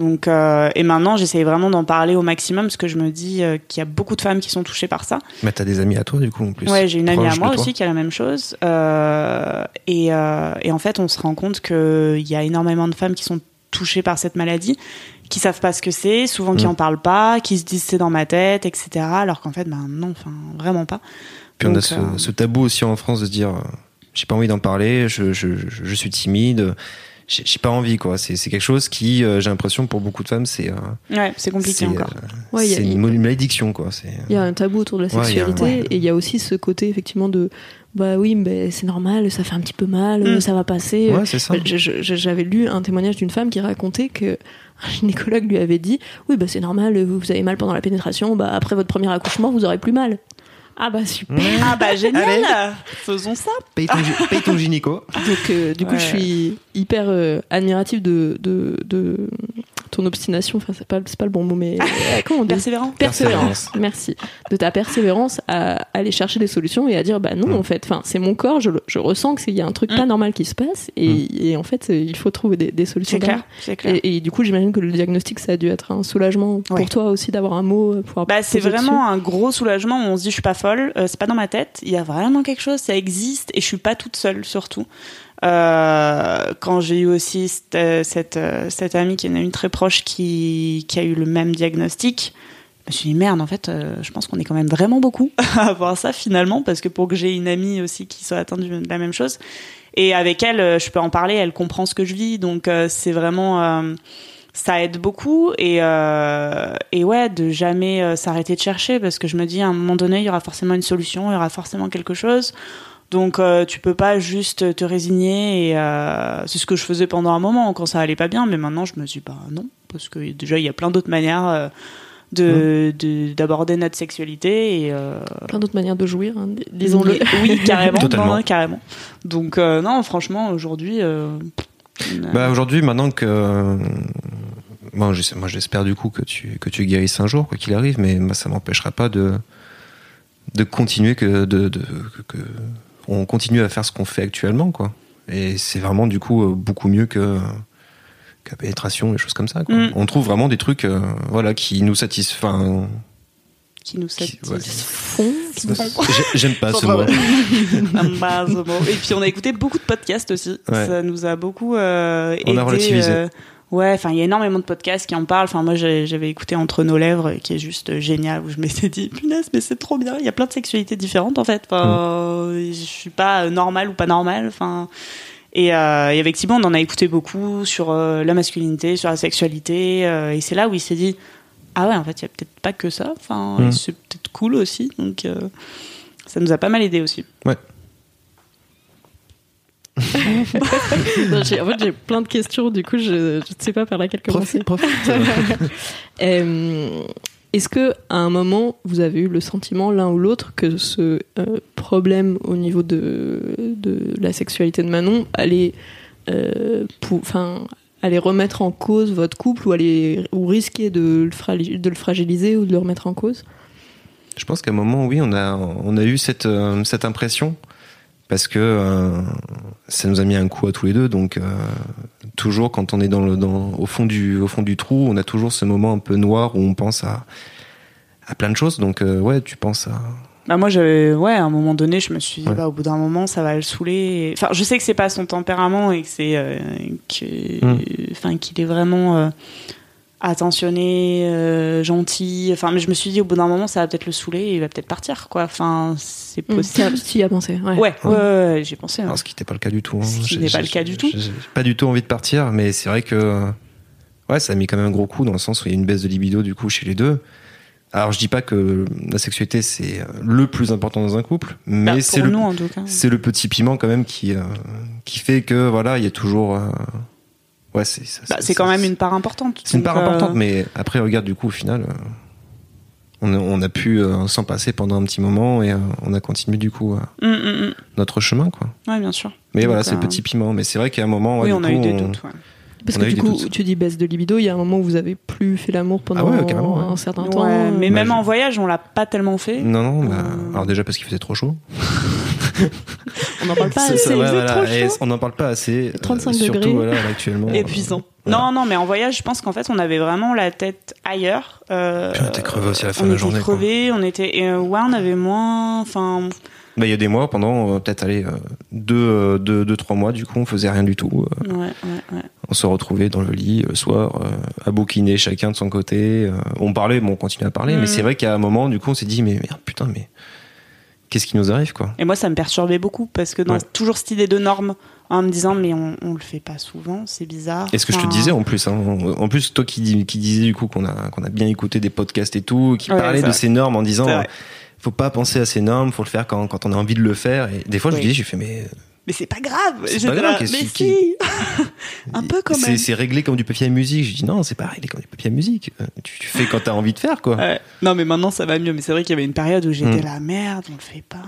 Donc euh, et maintenant j'essaye vraiment d'en parler au maximum parce que je me dis euh, qu'il y a beaucoup de femmes qui sont touchées par ça. mais t'as des amis à toi du coup en plus Ouais, j'ai une amie à moi aussi qui a la même chose. Euh, et, et en fait, on se rend compte qu'il y a énormément de femmes qui sont touchées par cette maladie, qui savent pas ce que c'est, souvent qui Mm. en parlent pas, qui se disent c'est dans ma tête, etc. Alors qu'en fait, ben non, enfin vraiment pas. Puis on a ce, ce tabou aussi en France de se dire j'ai pas envie d'en parler, je, je, je, je suis timide, j'ai pas envie quoi. C'est c'est quelque chose qui euh, j'ai l'impression pour beaucoup de femmes c'est euh, Ouais, c'est compliqué c'est, encore. euh, Ouais, c'est une, malédiction quoi. C'est Il y a un tabou autour de la Ouais, il y a un- sexualité ouais. et il y a aussi ce côté effectivement de bah oui mais c'est normal ça fait un petit peu mal Mm. ça va passer ouais J'avais lu un témoignage d'une femme qui racontait que un gynécologue lui avait dit oui bah c'est normal vous vous avez mal pendant la pénétration bah après votre premier accouchement vous aurez plus mal ah bah super. Ah bah génial. Faisons ça. Paye ton, gy- paye ton gynéco. donc euh, du coup Ouais. je suis hyper euh, admirative de, de, de ton obstination enfin c'est pas c'est pas le bon mot mais euh, comment on dit Persévérant persévérance. Merci. De ta persévérance à aller chercher des solutions et à dire bah non Mm. en fait, enfin c'est mon corps, je, je ressens que c'est- il y a un truc pas Mm. normal qui se passe et, et en fait il faut trouver des, des solutions. C'est clair, c'est clair. Et, et du coup j'imagine que le diagnostic ça a dû être un soulagement pour toi aussi d'avoir un mot euh, pour Bah, c'est vraiment un gros soulagement où on se dit je suis pas folle, euh, c'est pas dans ma tête, il y a vraiment quelque chose, ça existe et je suis pas toute seule surtout. Euh, quand j'ai eu aussi cette, euh, euh, cette amie qui est une amie très proche qui, qui a eu le même diagnostic, je me suis dit merde en fait je pense qu'on est quand même vraiment beaucoup à avoir ça finalement parce que pour que j'ai une amie aussi qui soit atteinte de la même chose. Et avec elle je peux en parler elle comprend ce que je vis. Donc c'est vraiment ça aide beaucoup. Et et ouais de jamais s'arrêter de chercher parce que je me dis à un moment donné il y aura forcément une solution il y aura forcément quelque chose donc euh, tu peux pas juste te résigner et euh, c'est ce que je faisais pendant un moment quand ça allait pas bien mais maintenant je me dis bah non. Parce que déjà il y a plein d'autres manières euh, de de- d'aborder notre sexualité et euh, plein d'autres manières de jouir, hein, disons-le. oui carrément. Non, carrément. Donc euh, non franchement aujourd'hui euh, Bah aujourd'hui maintenant que euh, bon, je sais- moi j'espère du coup que tu que tu guérisses un jour quoi qu'il arrive, mais moi, ça m'empêchera pas de de continuer que de, de que, que on continue à faire ce qu'on fait actuellement quoi. Et c'est vraiment du coup euh, beaucoup mieux que la pénétration et choses comme ça. Quoi. Mm. On trouve vraiment des trucs euh, voilà qui nous satisfont. Qui nous ouais. Fond, J'ai- J'aime pas ce mot. Bah. Et puis on a écouté beaucoup de podcasts aussi. Ouais. Ça nous a beaucoup euh, On a relativisé. euh, ouais, enfin il y a énormément de podcasts qui en parlent. Enfin moi j'avais écouté Entre nos lèvres qui est juste génial où je m'étais dit punaise mais c'est trop bien. Il y a plein de sexualités différentes en fait. Enfin, Mm. je suis pas normale ou pas normale. Enfin. Et, euh, et avec Thibaut, on en a écouté beaucoup sur euh, la masculinité, sur la sexualité, euh, et c'est là où il s'est dit ah ouais, en fait, il y a peut-être pas que ça. Enfin, Mm. c'est peut-être cool aussi. Donc, euh, ça nous a pas mal aidé aussi. Ouais. Non, en fait, j'ai plein de questions, du coup, je ne sais pas par laquelle commencer. Profite, profite. Euh, Est-ce que à un moment, vous avez eu le sentiment l'un ou l'autre que ce euh, problème au niveau de, de la sexualité de Manon allait, euh, allait remettre en cause votre couple ou, allait, ou risquer de le, frali- de le fragiliser ou de le remettre en cause? Je pense qu'à un moment, oui, on a, on a eu cette, euh, cette impression. Parce que euh, ça nous a mis un coup à tous les deux. Donc, euh, toujours quand on est dans le, dans, au, fond du, au fond du trou, on a toujours ce moment un peu noir où on pense à, à plein de choses. Donc, euh, ouais, tu penses à. Bah moi j'avais ouais à un moment donné je me suis dit Ouais. bah au bout d'un moment ça va le saouler Et- enfin je sais que c'est pas son tempérament et que c'est que Mm. enfin qu'il est vraiment attentionné euh, gentil enfin mais je me suis dit au bout d'un moment ça va peut-être le saouler et il va peut-être partir quoi enfin c'est Hum, possible Tu y as pensé, ouais. ouais ouais, ouais, ouais, j'ai pensé. Alors, ce qui n'était pas le cas du tout. hein. Ce qui n'est pas le cas du tout. pas du tout envie de partir, mais c'est vrai que ouais, ça a mis quand même un gros coup dans le sens où il y a une baisse de libido du coup chez les deux. Alors je dis pas que la sexualité c'est le plus important dans un couple, mais Bah, c'est le c'est petit piment quand même qui euh, qui fait que voilà il y a toujours euh, ouais c'est ça- Bah, c'est quand même une part importante c'est une part euh, importante, mais après regarde du coup au final. euh, on a, on a pu euh, s'en passer pendant un petit moment et euh, on a continué du coup euh, hum, hum, hum. notre chemin quoi. ouais bien sûr Mais Donc, voilà, c'est euh, le petit piment. Mais c'est vrai qu'à un moment, ouais, oui du on a coup, eu des on- doutes ouais. Parce On que a du coup, doutes. tu dis baisse de libido, il y a un moment où vous avez plus fait l'amour pendant Ah ouais, carrément, ouais. un certain temps. Ouais, euh, mais bah, même je- en voyage on l'a pas tellement fait Non, non, bah, Euh. alors déjà parce qu'il faisait trop chaud. On n'en parle pas assez. ça, ouais, il faisait voilà, trop et chaud. on n'en parle pas assez. euh, 35 surtout, degrés. voilà, là, actuellement. euh, épuisant. voilà. Non, non, mais en voyage, je pense qu'en fait, on avait vraiment la tête ailleurs. Euh, Puis on était crevé aussi à la fin on de la était journée, quoi. crevés, on était, euh, ouais, on avait moins, enfin, Bah, il y a des mois, pendant euh, peut-être aller euh, deux, euh, deux, deux, trois mois, du coup, on faisait rien du tout. euh, ouais, ouais, ouais. on se retrouvait dans le lit le soir, euh, à bouquiner chacun de son côté. euh, on parlait, bon, on continuait à parler, Mhm. mais c'est vrai qu'à un moment, du coup, on s'est dit, mais merde, putain, mais qu'est-ce qui nous arrive, quoi Et moi, ça me perturbait beaucoup parce que dans Ouais. toujours cette idée de normes, en me disant, mais on, on le fait pas souvent, c'est bizarre. Et ce que je te disais en plus, hein, en plus toi qui, qui disais du coup qu'on a qu'on a bien écouté des podcasts et tout, qui Ouais, parlait de ces normes en disant faut pas penser à ces normes, faut le faire quand, quand on a envie de le faire. Et des fois je lui dis j'ai fait mais Mais c'est pas grave. C'est pas grave, là, mais qui- si. Un peu quand même. c'est réglé comme du papier à musique. Je dis non c'est pas réglé comme du papier à musique. Euh, Tu, tu fais quand t'as envie de faire quoi. Ouais. Non, mais maintenant ça va mieux. Mais c'est vrai qu'il y avait une période où j'étais Mm. là, merde, on le fait pas.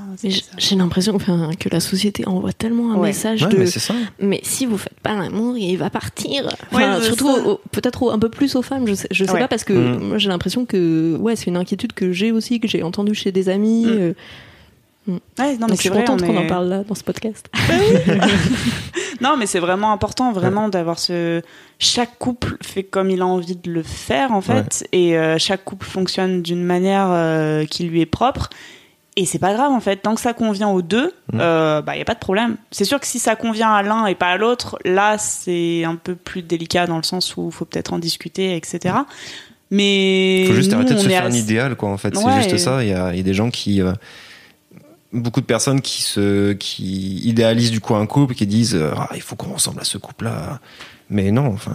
j'ai l'impression enfin, que la société envoie tellement un Ouais. message Ouais, de mais c'est ça. mais si vous faites pas l'amour, il va partir. Enfin, Ouais, c'est surtout peut-être un peu plus aux femmes, je sais, je sais Ouais. pas parce que Mm. moi j'ai l'impression que ouais, c'est une inquiétude que j'ai aussi que j'ai entendue chez des amis. Mm. euh, Ouais, non, mais je c'est suis vrai, contente on qu'on en parle là dans ce podcast. Non, mais c'est vraiment important, vraiment, d'avoir ce. Chaque couple fait comme il a envie de le faire, en fait, et euh, chaque couple fonctionne d'une manière euh, qui lui est propre. Et c'est pas grave, en fait. Tant que ça convient aux deux, Mm. euh, bah, y a pas de problème. C'est sûr que si ça convient à l'un et pas à l'autre, là, c'est un peu plus délicat dans le sens où il faut peut-être en discuter, etc. Mais. Il faut juste nous, arrêter de se faire un idéal quoi en fait. Ouais, c'est juste et- ça. Il y a, il y a des gens qui euh, beaucoup de personnes qui se qui idéalisent du coup un couple qui disent euh, ah, il faut qu'on ressemble à ce couple là. Mais non enfin.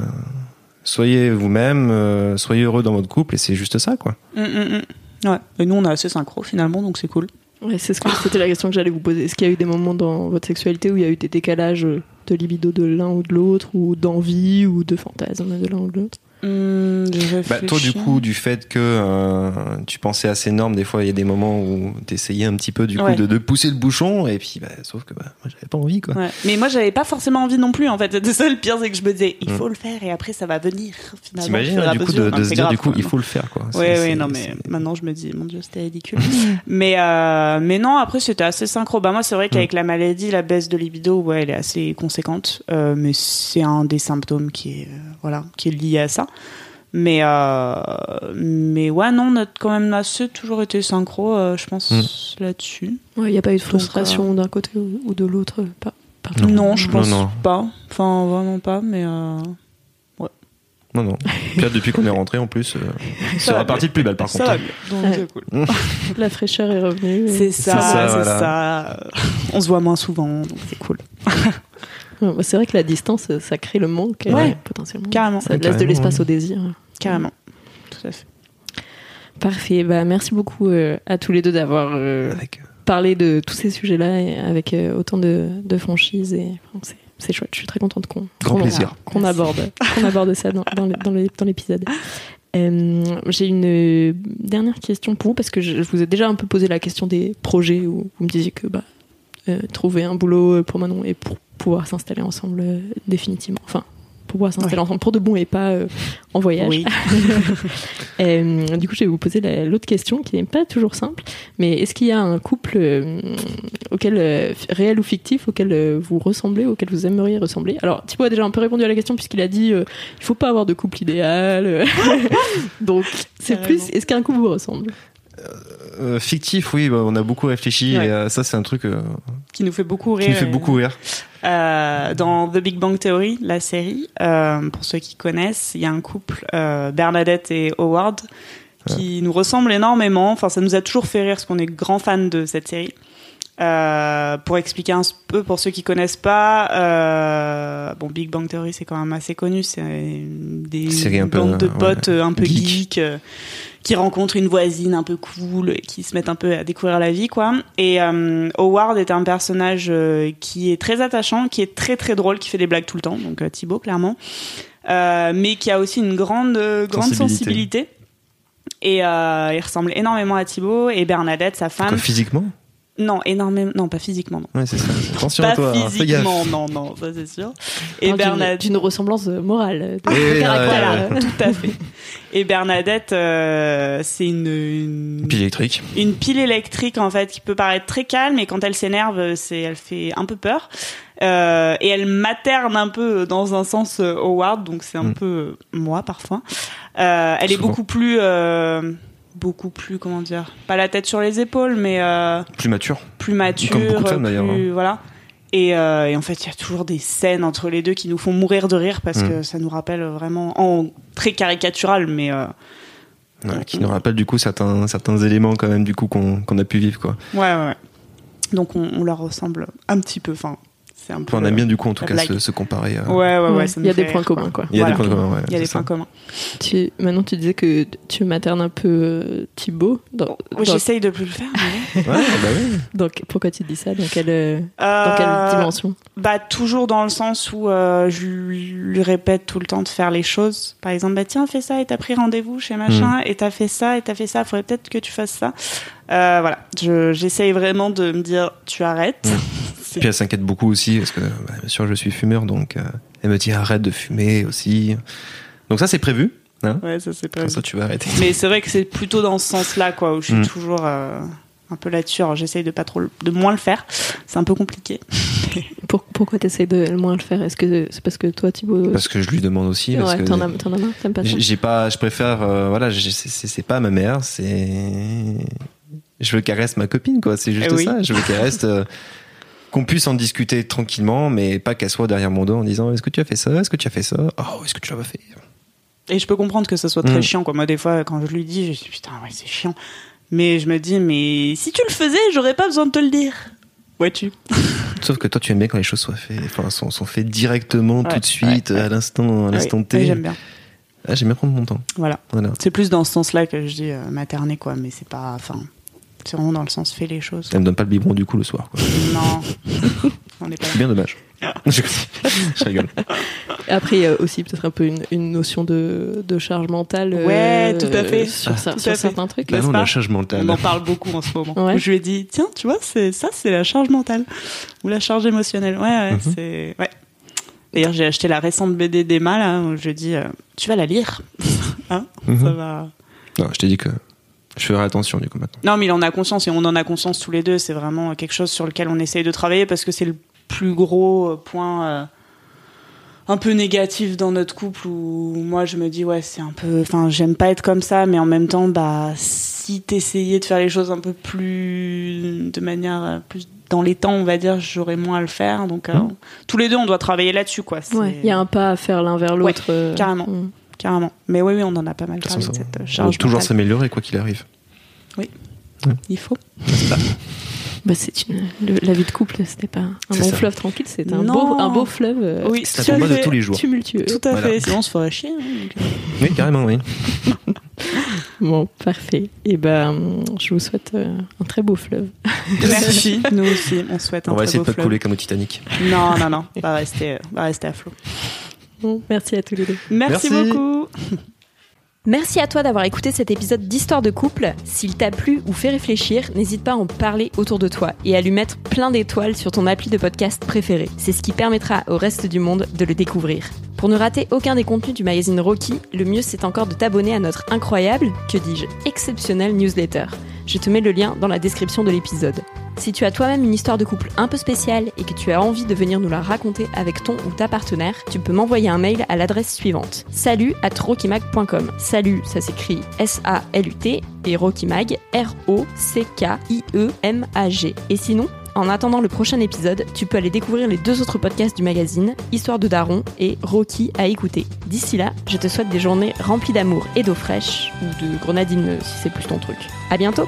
Soyez vous-même, euh, soyez heureux dans votre couple et c'est juste ça quoi. Mm, mm, mm. Ouais. Et nous, on est assez synchro, finalement, donc c'est cool. Ouais, c'est ce que c'était la question que j'allais vous poser. Est-ce qu'il y a eu des moments dans votre sexualité où il y a eu des décalages de libido de l'un ou de l'autre, ou d'envie, ou de fantasme de l'un ou de l'autre? Je Bah, toi, du coup, du fait que euh, tu pensais à ces normes, des fois, il y a des moments où t'essayais un petit peu, du coup, Ouais. de, de pousser le bouchon, et puis, bah, sauf que, bah, moi, j'avais pas envie, quoi. Ouais. Mais moi, j'avais pas forcément envie non plus, en fait. C'était ça le pire, c'est que je me disais, il Mm. faut le faire et après, ça va venir. Finalement, T'imagines, du coup, de, de se dire, grave, du coup, il faut le faire, quoi. Oui, c'est- non, mais maintenant je me dis, mon Dieu, c'était ridicule. mais, euh, mais non, après, c'était assez synchro. Bah, moi, c'est vrai qu'avec la maladie, la baisse de libido, ouais, elle est assez conséquente. Euh, mais c'est un des symptômes qui est, voilà, qui est lié à ça. Mais, euh, mais ouais, non, on a quand même assez toujours été synchro, euh, je pense, Mm. là-dessus. Ouais, il n'y a pas eu de frustration d'un côté ou, ou de l'autre pas, pas Non. Non, je Non, pense non. pas. Enfin, vraiment pas, mais. euh, Non, non. Puis là, depuis qu'on est rentré, en plus, euh, c'est va reparti de plus belle, par ça contre. va bien. Donc, Ouais. c'est cool. La fraîcheur est revenue. C'est ça, C'est ça, voilà. ça. On se voit moins souvent, donc c'est cool. Ouais, bah, c'est vrai que la distance, ça crée le manque, euh, Ouais. potentiellement. Carrément. Ça laisse de l'espace ouais. au désir. Carrément. Tout à fait. Parfait. Bah, merci beaucoup euh, à tous les deux d'avoir euh, Avec, parler de tous ces sujets-là et avec euh, autant de, de franchise et enfin, c'est c'est chouette. Je suis très contente qu'on Grand qu'on- plaisir. qu'on aborde qu'on aborde ça dans, dans, le- dans le- dans l'épisode. Euh, J'ai une euh, dernière question pour vous parce que je, je vous ai déjà un peu posé la question des projets où vous me disiez que bah, euh, trouver un boulot pour Manon et pour pouvoir s'installer ensemble euh, définitivement. Enfin, pour pouvoir s'installer Ouais. ensemble pour de bon et pas euh, en voyage. Oui. Euh, du coup, je vais vous poser la- l'autre question qui n'est pas toujours simple. Mais est-ce qu'il y a un couple euh, auquel, euh, réel ou fictif auquel vous ressemblez, auquel vous aimeriez ressembler? Alors, Thibaut a déjà un peu répondu à la question puisqu'il a dit il faut pas avoir de couple idéal. Donc, c'est plus est-ce qu'un couple vous ressemble? Euh, fictif, oui, bah, on a beaucoup réfléchi Ouais. et euh, ça, c'est un truc euh, Qui nous fait beaucoup rire. qui nous fait beaucoup rire. Euh, dans The Big Bang Theory, la série, euh, pour ceux qui connaissent, il y a un couple, euh, Bernadette et Howard, qui nous ressemblent énormément. Enfin, ça nous a toujours fait rire parce qu'on est grands fans de cette série. Euh, pour expliquer un peu pour ceux qui connaissent pas, euh, bon Big Bang Theory c'est quand même assez connu, c'est des bandes de potes euh, un peu geek. geek, euh, qui rencontrent une voisine un peu cool et qui se mettent un peu à découvrir la vie quoi. Et euh, Howard est un personnage euh, qui est très attachant, qui est très très drôle, qui fait des blagues tout le temps, donc euh, Thibaut clairement, Euh, mais qui a aussi une grande grande Sensibilité. sensibilité. Et il ressemble énormément à Thibaut et Bernadette, sa femme. Physiquement Non, énormément. Non, pas physiquement, non. Ouais, c'est ça. Attention pas à toi, hein, physiquement, non, non, ça c'est sûr. Et d'une- Bernadette. d'une ressemblance euh, morale, de, Oui, de caractère. Tout à fait. Et Bernadette, euh, c'est une, une, Pile électrique. une pile électrique en fait qui peut paraître très calme et quand elle s'énerve, c'est elle fait un peu peur. Euh, et elle materne un peu dans un sens euh, Howard, donc c'est un Mm. peu euh, moi parfois. Euh, elle est beaucoup plus, euh, beaucoup plus comment dire, pas la tête sur les épaules, mais euh, Plus mature. plus mature, Comme beaucoup de femmes, d'ailleurs, plus- voilà. Et, euh, et en fait, il y a toujours des scènes entre les deux qui nous font mourir de rire parce Mm. que ça nous rappelle vraiment, en très caricatural, mais euh, Ouais, qui nous rappelle du coup certains, certains éléments quand même du coup qu'on a pu vivre quoi. ouais, ouais. ouais. Donc on, on leur ressemble un petit peu. Enfin, c'est un peu. Enfin, on aime bien du coup en tout la cas se, se comparer. euh, Ouais, ouais, ouais. Ouais, ça il y a des points communs, quoi. Il y a des points communs. Ouais, Il y a des points communs. Tu, maintenant, tu disais que tu maternes un peu euh, Thibaut. Dans, Ouais, dans- J'essaye de plus le faire. mais- Ouais, bah oui. donc, pourquoi tu dis ça? Dans quelle, euh, dans Euh, quelle dimension? Bah toujours dans le sens où euh, je lui répète tout le temps de faire les choses. Par exemple, bah tiens, fais ça et t'as pris rendez-vous chez machin et t'as fait ça et t'as fait ça. Faudrait peut-être que tu fasses ça. Euh, voilà, je j'essaye vraiment de me dire tu arrêtes. C'est- Puis elle s'inquiète beaucoup aussi parce que bah, bien sûr je suis fumeur donc euh, elle me dit arrête de fumer aussi. Donc ça c'est prévu. Hein Ouais, ça c'est pas. Comme ça tu vas arrêter. Mais c'est vrai que c'est plutôt dans ce sens-là quoi où je suis Mm. toujours euh, un peu là-dessus. Alors j'essaye de pas trop de moins le faire. C'est un peu compliqué. Pour- Pourquoi tu de moins le faire? Est-ce que c'est parce que toi, Thibaut. Parce que je lui demande aussi. parce ouais, t'en as, marre T'aimes pas ça? j'ai pas, je préfère euh, voilà, c'est- pas ma mère, c'est je veux qu'elle reste ma copine quoi. C'est juste Eh oui. ça. Je veux qu'elle reste. euh, qu'on puisse en discuter tranquillement, mais pas qu'elle soit derrière mon dos en disant est-ce que tu as fait ça, est-ce que tu as fait ça, oh est-ce que tu l'as pas fait? Et je peux comprendre que ce soit très Mm. chiant, quoi. Moi, des fois, quand je lui dis, je dis putain, ouais, c'est chiant. Mais je me dis, mais si tu le faisais, j'aurais pas besoin de te le dire. Vois-tu? Sauf que toi, tu aimes bien quand les choses soient faites, enfin, sont, sont faites directement, Ouais, tout de suite, ouais, à l'instant, à l'instant T. J'aime bien. Ah, j'aime bien prendre mon temps. Voilà. Voilà. C'est plus dans ce sens-là que je dis euh, materner, quoi. Mais c'est pas. Enfin. C'est vraiment dans le sens fais les choses. Ça me donne pas le biberon du coup le soir. quoi. Non. On pas bien dommage. je, je rigole. Après, il y a aussi peut-être un peu une, une notion de, de charge mentale. euh, Ouais, tout à fait. Sur, Ah, ça- tout sur à fait. certains trucs. Bah non, la charge mentale. On en parle beaucoup en ce moment. Ouais. Je lui ai dit, tiens, tu vois, c'est ça, c'est la charge mentale ou la charge émotionnelle. Ouais, ouais, Mhm. c'est ouais. D'ailleurs, j'ai acheté la récente BD d'Emma là. Où je dis, euh, tu vas la lire, hein Mhm. Ça va. Non, je t'ai dit que je ferai attention du coup maintenant. Non, mais il en a conscience et on en a conscience tous les deux. C'est vraiment quelque chose sur lequel on essaye de travailler parce que c'est le plus gros euh, point euh, un peu négatif dans notre couple où moi je me dis ouais c'est un peu, enfin j'aime pas être comme ça, mais en même temps bah si t'essayais de faire les choses un peu plus de manière euh, plus dans les temps on va dire j'aurais moins à le faire donc euh, tous les deux on doit travailler là-dessus quoi. C'est- Ouais, il y a un pas à faire l'un vers l'autre. euh, carrément. mm. Carrément. Mais oui oui on en a pas mal parlé de cette euh, va charge toujours s'améliorer quoi qu'il arrive. Il faut. Bah, c'est une, le- la vie de couple, c'était pas un long ça. fleuve tranquille, c'est un Non. beau, un beau fleuve euh, Oui, C'est un tout à combat de fait. tous les jours. tumultueux. Tout à Voilà. fait. Sinon on se ferait chier. hein, euh. Oui, carrément, oui. Bon, parfait. Et ben, je vous souhaite euh, un très beau fleuve. Merci. Nous aussi, on souhaite un On va très essayer beau de pas fleuve. couler comme au Titanic. Non, non, non. Va rester, euh, va rester à flot. Bon, merci à tous les deux. Merci, Merci. beaucoup. Merci à toi d'avoir écouté cet épisode d'Histoire de couple. S'il t'a plu ou fait réfléchir, n'hésite pas à en parler autour de toi et à lui mettre plein d'étoiles sur ton appli de podcast préféré. C'est ce qui permettra au reste du monde de le découvrir. Pour ne rater aucun des contenus du magazine Rocky, le mieux c'est encore de t'abonner à notre incroyable, que dis-je, exceptionnel newsletter. Je te mets le lien dans la description de l'épisode. Si tu as toi-même une histoire de couple un peu spéciale et que tu as envie de venir nous la raconter avec ton ou ta partenaire, tu peux m'envoyer un mail à l'adresse suivante salut at rockymag.com. Salut, ça s'écrit S-A-L-U-T et Rockymag, R-O-C-K-I-E-M-A-G. Et sinon, en attendant le prochain épisode, tu peux aller découvrir les deux autres podcasts du magazine, Histoire de Daron et Rocky à écouter. D'ici là, je te souhaite des journées remplies d'amour et d'eau fraîche, ou de grenadine si c'est plus ton truc. À bientôt!